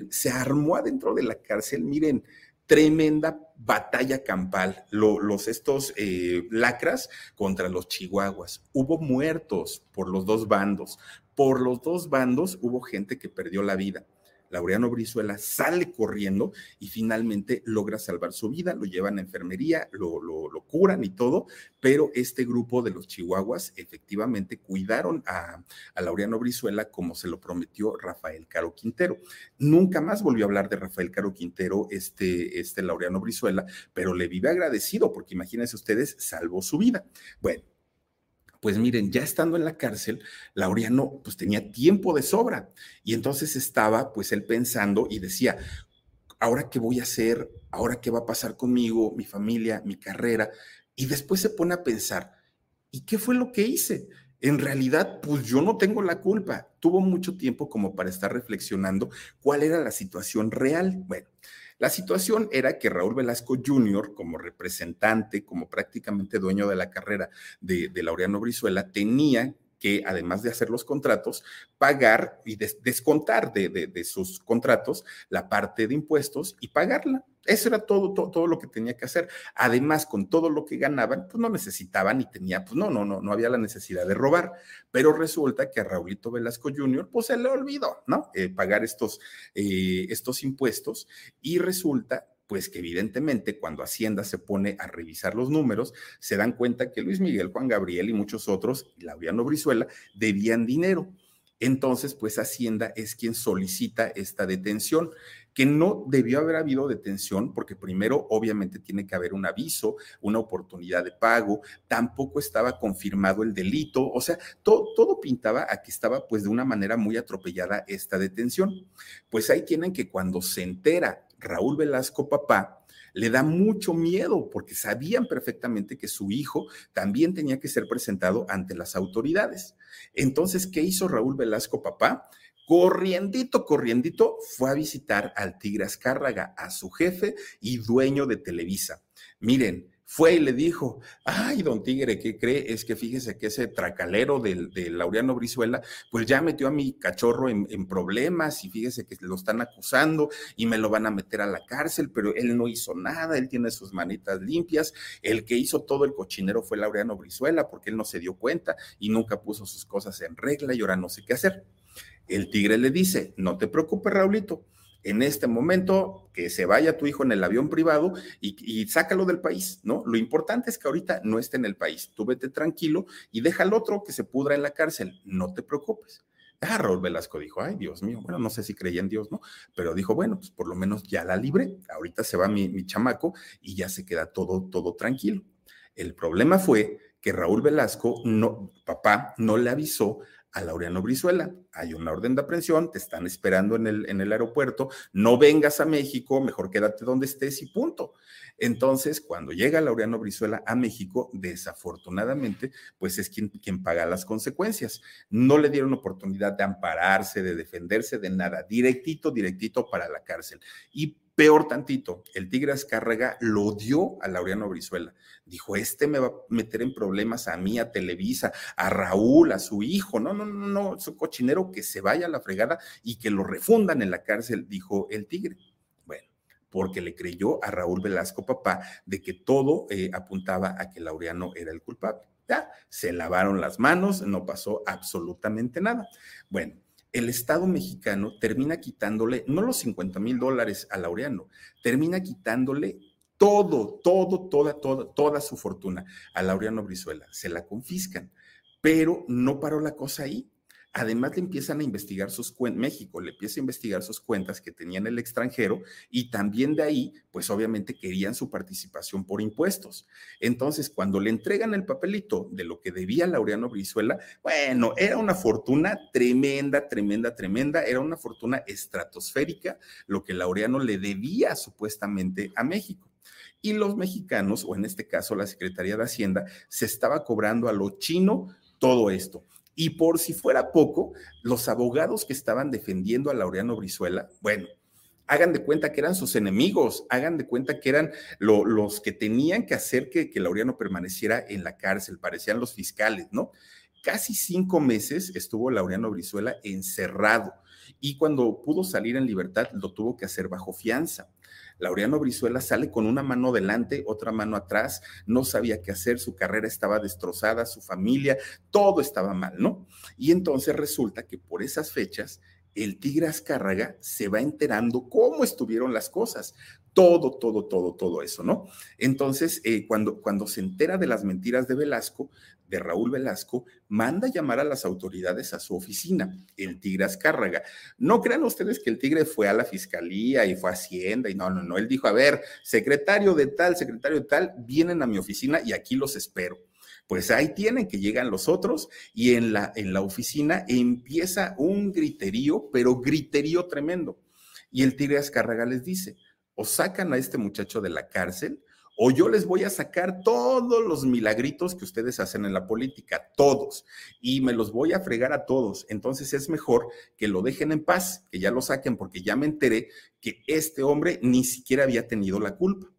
se armó adentro de la cárcel, miren, tremenda batalla campal, los estos eh, lacras contra los chihuahuas. Hubo muertos por los dos bandos, por los dos bandos hubo gente que perdió la vida. Laureano Brizuela sale corriendo y finalmente logra salvar su vida, lo llevan a enfermería, lo, curan y todo, pero este grupo de los chihuahuas efectivamente cuidaron a, Laureano Brizuela como se lo prometió Rafael Caro Quintero. Nunca más volvió a hablar de Rafael Caro Quintero, este, este Laureano Brizuela, pero le vive agradecido porque imagínense ustedes, salvó su vida. Bueno, pues miren, ya estando en la cárcel, Laureano pues tenía tiempo de sobra y entonces estaba pues él pensando y decía, ¿ahora qué voy a hacer? ¿Ahora qué va a pasar conmigo, mi familia, mi carrera? Y después se pone a pensar, ¿y qué fue lo que hice? En realidad, pues yo no tengo la culpa. Tuvo mucho tiempo como para estar reflexionando cuál era la situación real. Bueno, la situación era que Raúl Velasco Jr., como representante, como prácticamente dueño de la carrera de, Laureano Brizuela, tenía que, además de hacer los contratos, pagar y descontar de, sus contratos la parte de impuestos y pagarla. Eso era todo, todo, lo que tenía que hacer. Además, con todo lo que ganaban, pues no necesitaban ni tenía, pues no, no, no, no había la necesidad de robar. Pero resulta que a Raulito Velasco Jr., pues se le olvidó, ¿no? Eh, pagar estos, eh, estos impuestos y resulta pues que evidentemente cuando Hacienda se pone a revisar los números, se dan cuenta que Luis Miguel, Juan Gabriel y muchos otros, y Laureano Brizuela, debían dinero. Entonces, pues Hacienda es quien solicita esta detención. que no debió haber habido detención porque primero obviamente tiene que haber un aviso, una oportunidad de pago, tampoco estaba confirmado el delito, o sea, todo, todo pintaba a que estaba pues de una manera muy atropellada esta detención. Pues ahí tienen que cuando se entera Raúl Velasco, papá, le da mucho miedo porque sabían perfectamente que su hijo también tenía que ser presentado ante las autoridades. Entonces, ¿qué hizo Raúl Velasco, papá? Corriendito, corriendito, fue a visitar al Tigre Azcárraga, a su jefe y dueño de Televisa. Miren, fue y le dijo, ay, don Tigre, ¿qué cree? Es que fíjese que ese tracalero del, de Laureano Brizuela, pues ya metió a mi cachorro en, en, problemas y fíjese que lo están acusando y me lo van a meter a la cárcel, pero él no hizo nada, él tiene sus manitas limpias, el que hizo todo el cochinero fue Laureano Brizuela porque él no se dio cuenta y nunca puso sus cosas en regla y ahora no sé qué hacer. El tigre le dice, no te preocupes, Raulito, en este momento que se vaya tu hijo en el avión privado y, sácalo del país, ¿no? Lo importante es que ahorita no esté en el país. Tú vete tranquilo y deja al otro que se pudra en la cárcel. No te preocupes. Ah, Raúl Velasco dijo, ay, Dios mío, bueno, no sé si creía en Dios, ¿no? Pero dijo, bueno, pues por lo menos ya la libré. Ahorita se va mi, mi chamaco y ya se queda todo, todo tranquilo. El problema fue que Raúl Velasco, no, papá, no le avisó a Laureano Brizuela. Hay una orden de aprehensión, te están esperando en el, aeropuerto, no vengas a México, mejor quédate donde estés y punto. Entonces, cuando llega Laureano Brizuela a México, desafortunadamente, pues es quien, quien paga las consecuencias. No le dieron oportunidad de ampararse, de defenderse, de nada. Directito, directito para la cárcel. Y Peor tantito, el Tigre Azcárraga lo dio a Laureano Brizuela. Dijo, este me va a meter en problemas a mí, a Televisa, a Raúl, a su hijo. No, no, no, no, su cochinero que se vaya a la fregada y que lo refundan en la cárcel, dijo el Tigre. Bueno, porque le creyó a Raúl Velasco, papá, de que todo eh, apuntaba a que Laureano era el culpable. Ya, se lavaron las manos, no pasó absolutamente nada. Bueno, el Estado mexicano termina quitándole, no los 50 mil dólares a Laureano, termina quitándole todo, todo, toda, toda, toda su fortuna a Laureano Brizuela. Se la confiscan, pero no paró la cosa ahí. Además, le empiezan a investigar sus cuentas, México le empieza a investigar sus cuentas que tenía en el extranjero y también de ahí, pues obviamente querían su participación por impuestos. Entonces, cuando le entregan el papelito de lo que debía Laureano Brizuela, bueno, era una fortuna tremenda, tremenda, tremenda, era una fortuna estratosférica lo que Laureano le debía supuestamente a México y los mexicanos, o en este caso la Secretaría de Hacienda, se estaba cobrando a lo chino todo esto. Y por si fuera poco, los abogados que estaban defendiendo a Laureano Brizuela, bueno, hagan de cuenta que eran sus enemigos, hagan de cuenta que eran los que tenían que hacer que, Laureano permaneciera en la cárcel, parecían los fiscales, ¿no? Casi cinco meses estuvo Laureano Brizuela encerrado y cuando pudo salir en libertad lo tuvo que hacer bajo fianza. Laureano Brizuela sale con una mano delante, otra mano atrás, no sabía qué hacer, su carrera estaba destrozada, su familia, todo estaba mal, ¿no? Y entonces resulta que por esas fechas el Tigre Azcárraga se va enterando cómo estuvieron las cosas, todo, todo, todo, todo eso, ¿no? Entonces, eh, cuando, cuando se entera de las mentiras de Velasco, de Raúl Velasco, manda llamar a las autoridades a su oficina, el Tigre Azcárraga. No crean ustedes que el Tigre fue a la fiscalía y fue a Hacienda y no, no, no. Él dijo, a ver, secretario de tal, secretario de tal, vienen a mi oficina y aquí los espero. Pues ahí tienen que llegan los otros y en la, en la oficina empieza un griterío, pero griterío tremendo. Y el Tigre Azcárraga les dice, o sacan a este muchacho de la cárcel o yo les voy a sacar todos los milagritos que ustedes hacen en la política, todos, y me los voy a fregar a todos. Entonces es mejor que lo dejen en paz, que ya lo saquen, porque ya me enteré que este hombre ni siquiera había tenido la culpa.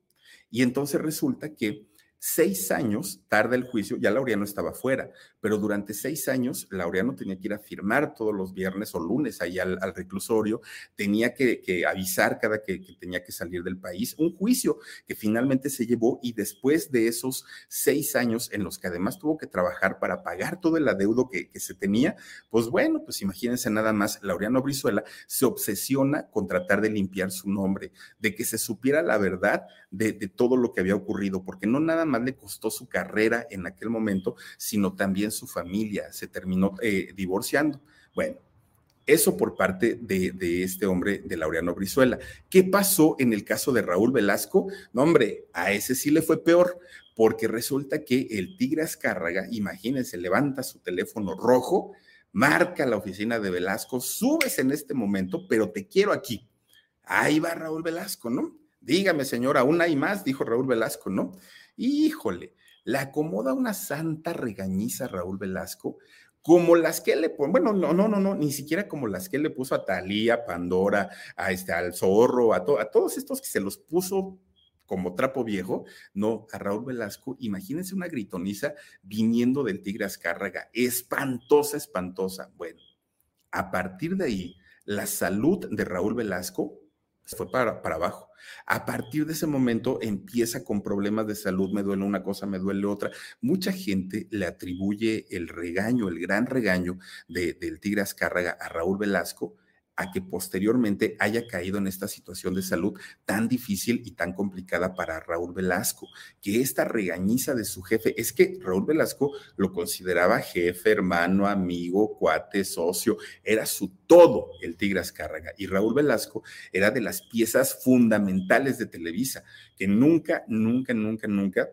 Y entonces resulta que Seis años tarda el juicio, ya Laureano estaba fuera, pero durante seis años Laureano tenía que ir a firmar todos los viernes o lunes ahí al, reclusorio, tenía que, avisar cada que, tenía que salir del país, un juicio que finalmente se llevó y después de esos seis años en los que además tuvo que trabajar para pagar todo el adeudo que, se tenía, pues bueno, pues imagínense nada más, Laureano Brizuela se obsesiona con tratar de limpiar su nombre, de que se supiera la verdad de, de todo lo que había ocurrido, porque no nada más más le costó su carrera en aquel momento, sino también su familia. Se terminó eh, divorciando. Bueno, Eso por parte de, este hombre, de Laureano Brizuela. ¿Qué pasó en el caso de Raúl Velasco? No, hombre, a ese sí le fue peor, porque resulta que el Tigre Azcárraga, imagínense, levanta su teléfono rojo, marca la oficina de Velasco, subes en este momento, pero te quiero aquí. Ahí va Raúl Velasco, ¿no? Dígame, señora, aún hay más, dijo Raúl Velasco, ¿no? Híjole, le acomoda una santa regañiza a Raúl Velasco, como las que le pone, bueno, no, no, no, no, ni siquiera como las que él le puso a Talía, Pandora, a este, al Zorro, a, a todos estos que se los puso como trapo viejo, no, a Raúl Velasco, imagínense una gritoniza viniendo del Tigre Azcárraga, espantosa, espantosa. Bueno, a partir de ahí, la salud de Raúl Velasco fue para, para abajo. A partir de ese momento empieza con problemas de salud, me duele una cosa, me duele otra. Mucha gente le atribuye el regaño, el gran regaño del Tigre Azcárraga a Raúl Velasco a que posteriormente haya caído en esta situación de salud tan difícil y tan complicada para Raúl Velasco, que esta regañiza de su jefe, es que Raúl Velasco lo consideraba jefe, hermano, amigo, cuate, socio, era su todo el Tigre Azcárraga. Y Raúl Velasco era de las piezas fundamentales de Televisa, que nunca, nunca, nunca, nunca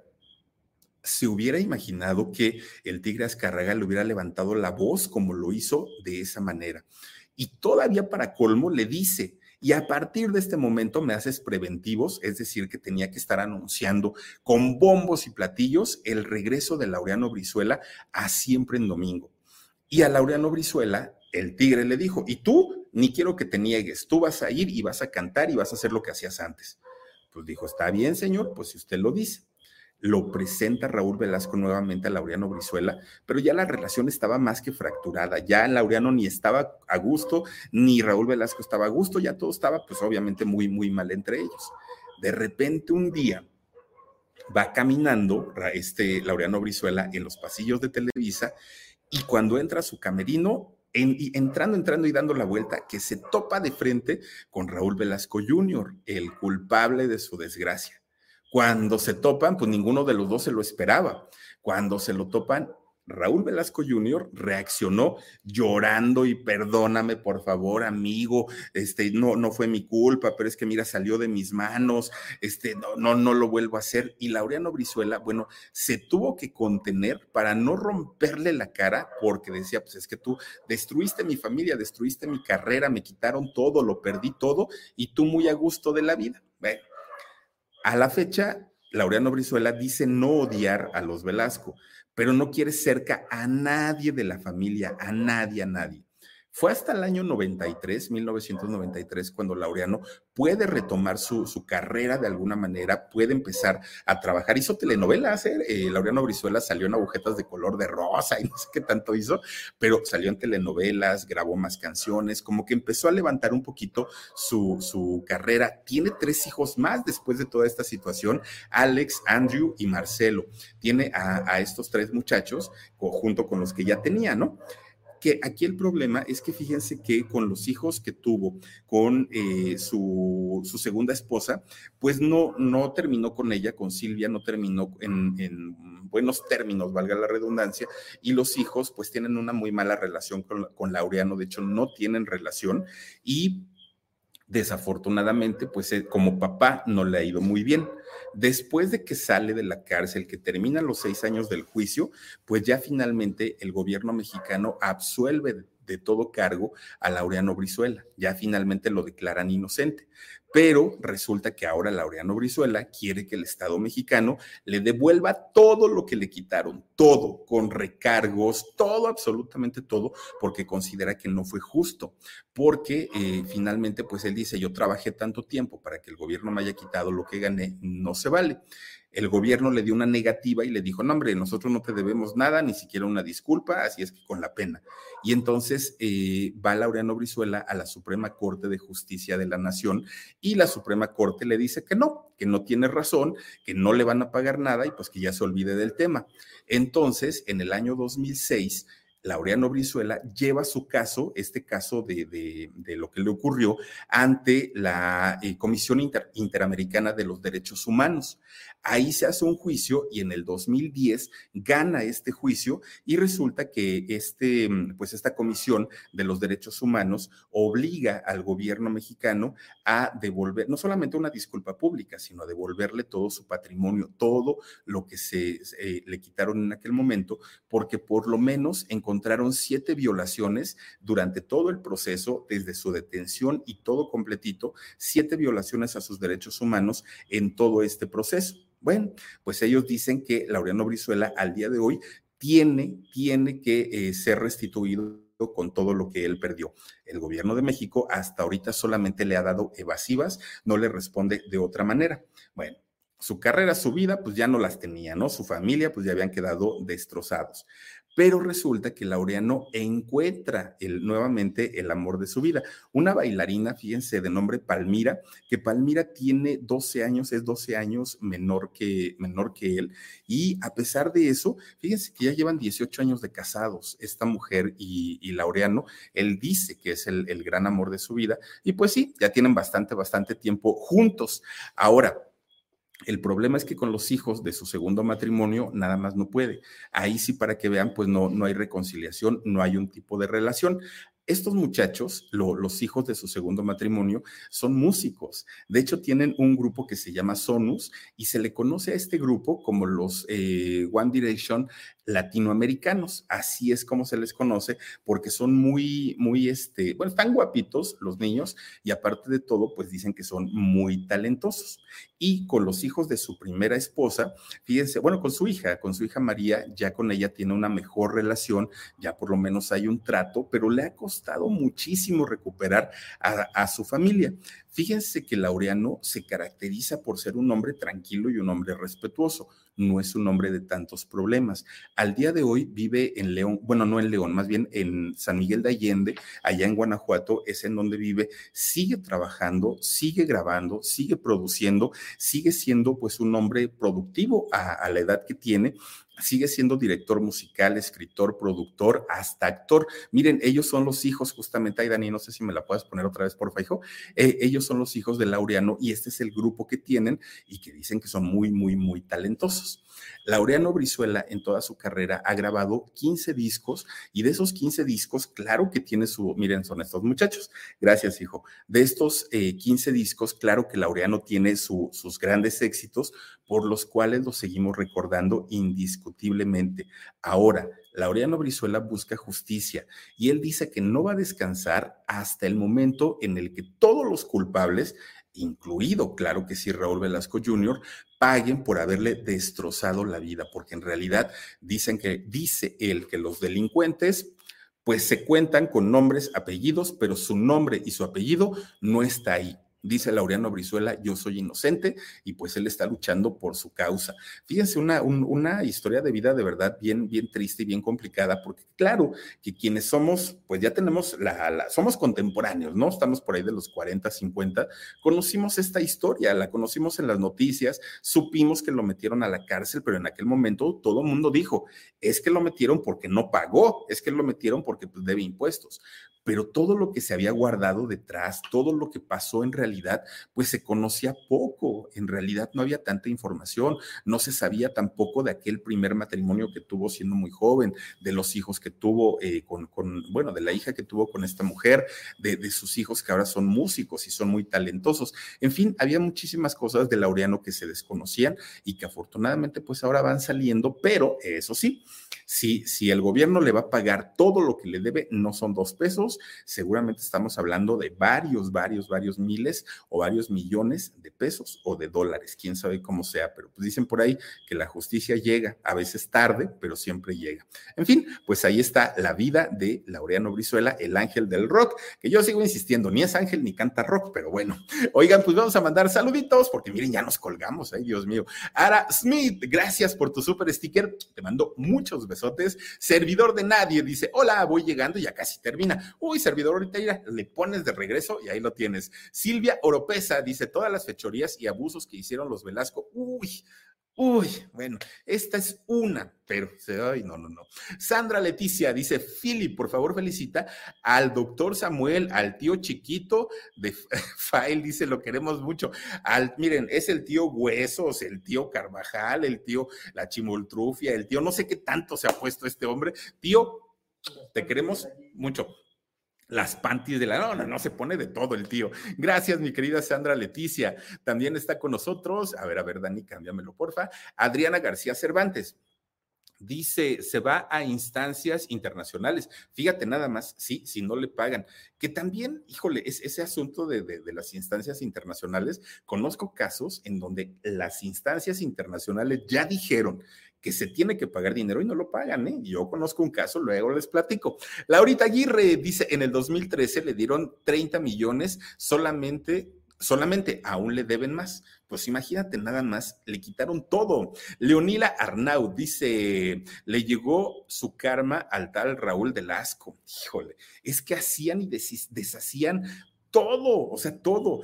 se hubiera imaginado que el Tigre Azcárraga le hubiera levantado la voz como lo hizo de esa manera. Y todavía para colmo le dice, y a partir de este momento me haces preventivos, es decir, que tenía que estar anunciando con bombos y platillos el regreso de Laureano Brizuela a siempre en domingo. Y a Laureano Brizuela, el tigre le dijo, y tú ni quiero que te niegues, tú vas a ir y vas a cantar y vas a hacer lo que hacías antes. Pues dijo, está bien, señor, pues si usted lo dice lo presenta Raúl Velasco nuevamente a Laureano Brizuela, pero ya la relación estaba más que fracturada, ya Laureano ni estaba a gusto, ni Raúl Velasco estaba a gusto, ya todo estaba pues obviamente muy, muy mal entre ellos. De repente un día va caminando este Laureano Brizuela en los pasillos de Televisa y cuando entra su camerino, entrando, entrando y dando la vuelta, que se topa de frente con Raúl Velasco Jr., el culpable de su desgracia. Cuando se topan, pues ninguno de los dos se lo esperaba. Cuando se lo topan, Raúl Velasco Jr. reaccionó llorando y perdóname, por favor, amigo, este, no, no fue mi culpa, pero es que mira, salió de mis manos, este, no, no, no lo vuelvo a hacer. Y Laureano Brizuela, bueno, se tuvo que contener para no romperle la cara, porque decía, pues es que tú destruiste mi familia, destruiste mi carrera, me quitaron todo, lo perdí todo, y tú muy a gusto de la vida. Bueno, a la fecha, Laureano Brizuela dice no odiar a los Velasco, pero no quiere cerca a nadie de la familia, a nadie, a nadie. Fue hasta el año 93, 1993, cuando Laureano puede retomar su, su carrera de alguna manera, puede empezar a trabajar. Hizo telenovelas, ¿eh? eh Laureano Brizuela salió en agujetas de color de rosa y [LAUGHS] no sé qué tanto hizo, pero salió en telenovelas, grabó más canciones, como que empezó a levantar un poquito su, su carrera. Tiene tres hijos más después de toda esta situación, Alex, Andrew y Marcelo. Tiene a, a estos tres muchachos junto con los que ya tenía, ¿no? Que aquí el problema es que fíjense que con los hijos que tuvo con eh, su, segunda esposa, pues no, no terminó con ella, con Silvia, no terminó en, en, buenos términos, valga la redundancia, y los hijos pues tienen una muy mala relación con, con Laureano, de hecho no tienen relación y desafortunadamente, pues eh, como papá no le ha ido muy bien. Después de que sale de la cárcel, que terminan los seis años del juicio, pues ya finalmente el gobierno mexicano absuelve de todo cargo a Laureano Brizuela. Ya finalmente lo declaran inocente. Pero resulta que ahora Laureano Brizuela quiere que el Estado mexicano le devuelva todo lo que le quitaron, todo, con recargos, todo, absolutamente todo, porque considera que no fue justo. Porque eh, finalmente, pues él dice, yo trabajé tanto tiempo para que el gobierno me haya quitado lo que gané, no se vale el gobierno le dio una negativa y le dijo, no, hombre, nosotros no te debemos nada, ni siquiera una disculpa, así es que con la pena. Y entonces eh, va Laureano Brizuela a la Suprema Corte de Justicia de la Nación y la Suprema Corte le dice que no, que no tiene razón, que no le van a pagar nada y pues que ya se olvide del tema. Entonces, en el año 2006, Laureano Brizuela lleva su caso, este caso de, lo que le ocurrió, ante la eh, Comisión Interamericana de los Derechos Humanos. Ahí se hace un juicio y en el 2010 gana este juicio y resulta que este, pues esta Comisión de los Derechos Humanos obliga al gobierno mexicano a devolver no solamente una disculpa pública, sino a devolverle todo su patrimonio, todo lo que se eh, le quitaron en aquel momento, porque por lo menos encontraron siete violaciones durante todo el proceso, desde su detención y todo completito, siete violaciones a sus derechos humanos en todo este proceso. Bueno, pues ellos dicen que Laureano Brizuela al día de hoy tiene, tiene que eh, ser restituido con todo lo que él perdió. El gobierno de México hasta ahorita solamente le ha dado evasivas, no le responde de otra manera. Bueno, su carrera, su vida, pues ya no las tenía, ¿no? Su familia, pues ya habían quedado destrozados pero resulta que Laureano encuentra nuevamente el amor de su vida. Una bailarina, fíjense, de nombre Palmira, que Palmira tiene 12 años, es 12 años menor que, menor que él, y a pesar de eso, fíjense que ya llevan 18 años de casados, esta mujer y, Laureano, él dice que es el, el gran amor de su vida, y pues sí, ya tienen bastante, bastante tiempo juntos. Ahora, el problema es que con los hijos de su segundo matrimonio nada más no puede. Ahí sí, para que vean, pues no, no hay reconciliación, no hay un tipo de relación. Estos muchachos, los hijos de su segundo matrimonio, son músicos. De hecho, tienen un grupo que se llama Sonus y se le conoce a este grupo como los eh, One Direction latinoamericanos. Así es como se les conoce, porque son muy, muy, este, bueno, están guapitos los niños y aparte de todo, pues dicen que son muy talentosos. Y con los hijos de su primera esposa, fíjense, bueno, con su hija, con su hija María, ya con ella tiene una mejor relación, ya por lo menos hay un trato, pero le ha costado muchísimo recuperar a, a su familia. Fíjense que Laureano se caracteriza por ser un hombre tranquilo y un hombre respetuoso no es un hombre de tantos problemas. Al día de hoy vive en León, bueno, no en León, más bien en San Miguel de Allende, allá en Guanajuato, es en donde vive, sigue trabajando, sigue grabando, sigue produciendo, sigue siendo pues un hombre productivo a, a la edad que tiene sigue siendo director musical, escritor, productor, hasta actor. Miren, ellos son los hijos, justamente, ay Dani, no sé si me la puedes poner otra vez, por hijo. Eh, ellos son los hijos de Laureano y este es el grupo que tienen y que dicen que son muy, muy, muy talentosos. Laureano Brizuela en toda su carrera ha grabado 15 discos y de esos 15 discos, claro que tiene su, miren, son estos muchachos. Gracias, hijo. De estos 15 eh, discos, claro que Laureano tiene sus grandes éxitos por los cuales los seguimos recordando indiscutiblemente. Ahora, Laureano Brizuela busca justicia y él dice que no va a descansar hasta el momento en el que todos los culpables incluido, claro que sí, Raúl Velasco Jr., paguen por haberle destrozado la vida, porque en realidad dicen que, dice él, que los delincuentes pues se cuentan con nombres, apellidos, pero su nombre y su apellido no está ahí. Dice Laureano Brizuela, yo soy inocente y pues él está luchando por su causa. Fíjense, una, una historia de vida de verdad bien, bien triste y bien complicada, porque claro que quienes somos, pues ya tenemos, la, somos contemporáneos, ¿no? Estamos por ahí de los 40, 50, conocimos esta historia, la conocimos en las noticias, supimos que lo metieron a la cárcel, pero en aquel momento todo el mundo dijo, es que lo metieron porque no pagó, es que lo metieron porque pues, debe impuestos pero todo lo que se había guardado detrás, todo lo que pasó en realidad, pues se conocía poco. En realidad no había tanta información, no se sabía tampoco de aquel primer matrimonio que tuvo siendo muy joven, de los hijos que tuvo eh, con, bueno, de la hija que tuvo con esta mujer, de, de, sus hijos que ahora son músicos y son muy talentosos. En fin, había muchísimas cosas de Laureano que se desconocían y que afortunadamente pues ahora van saliendo, pero eso sí, si, el gobierno le va a pagar todo lo que le debe, no son dos pesos, seguramente estamos hablando de varios, varios, varios miles o varios millones de pesos o de dólares, quién sabe cómo sea, pero pues dicen por ahí que la justicia llega, a veces tarde, pero siempre llega. En fin, pues ahí está la vida de Laureano Brizuela, el ángel del rock, que yo sigo insistiendo, ni es ángel ni canta rock, pero bueno, oigan, pues vamos a mandar saluditos, porque miren, ya nos colgamos, ay Dios mío. Ara Smith, gracias por tu super sticker, te mando muchos besos Servidor de nadie dice, hola, voy llegando, ya casi termina. Uy, servidor, ahorita ya le pones de regreso y ahí lo tienes. Silvia Oropesa dice, todas las fechorías y abusos que hicieron los Velasco. Uy, Uy, bueno, esta es una, pero, ay, no, no, no. Sandra Leticia dice, Philip, por favor felicita al doctor Samuel, al tío chiquito de File, [LAUGHS] dice, lo queremos mucho. Al, miren, es el tío Huesos, el tío Carvajal, el tío La Chimoltrufia, el tío, no sé qué tanto se ha puesto este hombre. Tío, te queremos mucho las panties de la no, no, no se pone de todo el tío. Gracias, mi querida Sandra Leticia. También está con nosotros, a ver, a ver, Dani, cámbiamelo, porfa. Adriana García Cervantes. Dice, se va a instancias internacionales. Fíjate nada más, sí, si no le pagan. Que también, híjole, es ese asunto de, de, las instancias internacionales. Conozco casos en donde las instancias internacionales ya dijeron que se tiene que pagar dinero y no lo pagan. ¿eh? Yo conozco un caso, luego les platico. Laurita Aguirre dice, en el 2013 le dieron 30 millones solamente solamente aún le deben más. Pues imagínate nada más, le quitaron todo. Leonila Arnaud dice, le llegó su karma al tal Raúl Velasco. Híjole, es que hacían y deshacían todo, o sea, todo.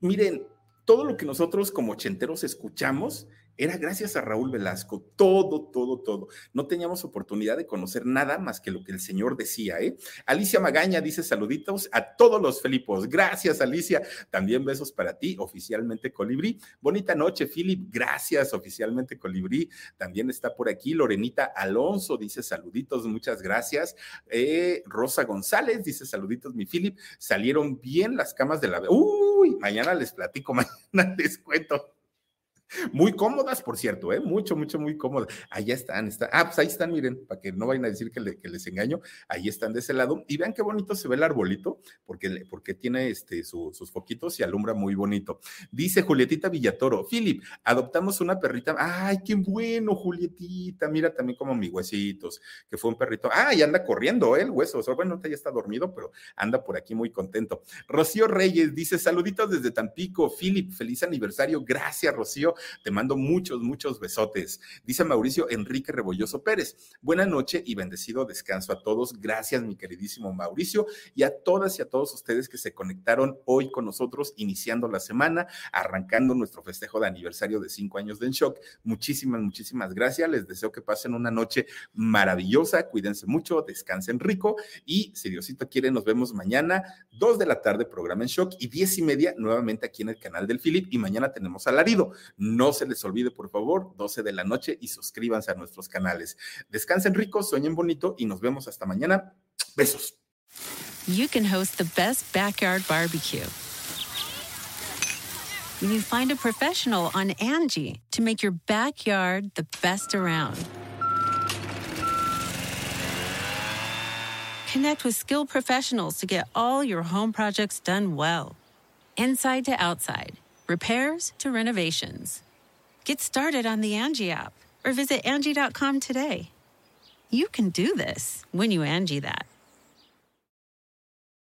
Miren, todo lo que nosotros como ochenteros escuchamos era gracias a Raúl Velasco, todo, todo, todo. No teníamos oportunidad de conocer nada más que lo que el Señor decía, ¿eh? Alicia Magaña dice saluditos a todos los Felipos. Gracias, Alicia. También besos para ti, oficialmente Colibrí. Bonita noche, Filip. Gracias, oficialmente Colibrí. También está por aquí Lorenita Alonso, dice saluditos, muchas gracias. Eh, Rosa González dice saluditos, mi Filip. Salieron bien las camas de la... Uy, mañana les platico, [LAUGHS] mañana les cuento. Muy cómodas, por cierto, ¿eh? Mucho, mucho, muy cómodas. Allá están, están. Ah, pues ahí están, miren, para que no vayan a decir que, les engaño. Ahí están de ese lado. Y vean qué bonito se ve el arbolito, porque, porque tiene este, sus foquitos y alumbra muy bonito. Dice Julietita Villatoro, Philip, adoptamos una perrita. Ay, qué bueno, Julietita. Mira también como mi huesitos, que fue un perrito. Ah, y anda corriendo, ¿eh? el hueso. O sea, bueno, ya está dormido, pero anda por aquí muy contento. Rocío Reyes dice, saluditos desde Tampico. Philip, feliz aniversario. Gracias, Rocío. Te mando muchos, muchos besotes. Dice Mauricio Enrique Rebolloso Pérez. Buena noche y bendecido descanso a todos. Gracias, mi queridísimo Mauricio, y a todas y a todos ustedes que se conectaron hoy con nosotros, iniciando la semana, arrancando nuestro festejo de aniversario de cinco años de En Shock. Muchísimas, muchísimas gracias. Les deseo que pasen una noche maravillosa. Cuídense mucho, descansen rico y si Diosito quiere, nos vemos mañana, dos de la tarde, programa En Shock y diez y media nuevamente aquí en el canal del Philip y mañana tenemos alarido. No se les olvide, por favor, 12 de la noche y suscríbanse a nuestros canales. Descansen ricos, sueñen bonito y nos vemos hasta mañana. Besos. You can host the best backyard barbecue. When you find a professional on Angie to make your backyard the best around. Connect with skilled professionals to get all your home projects done well. Inside to outside, repairs to renovations. Get started on the Angie app or visit Angie.com today. You can do this when you Angie that.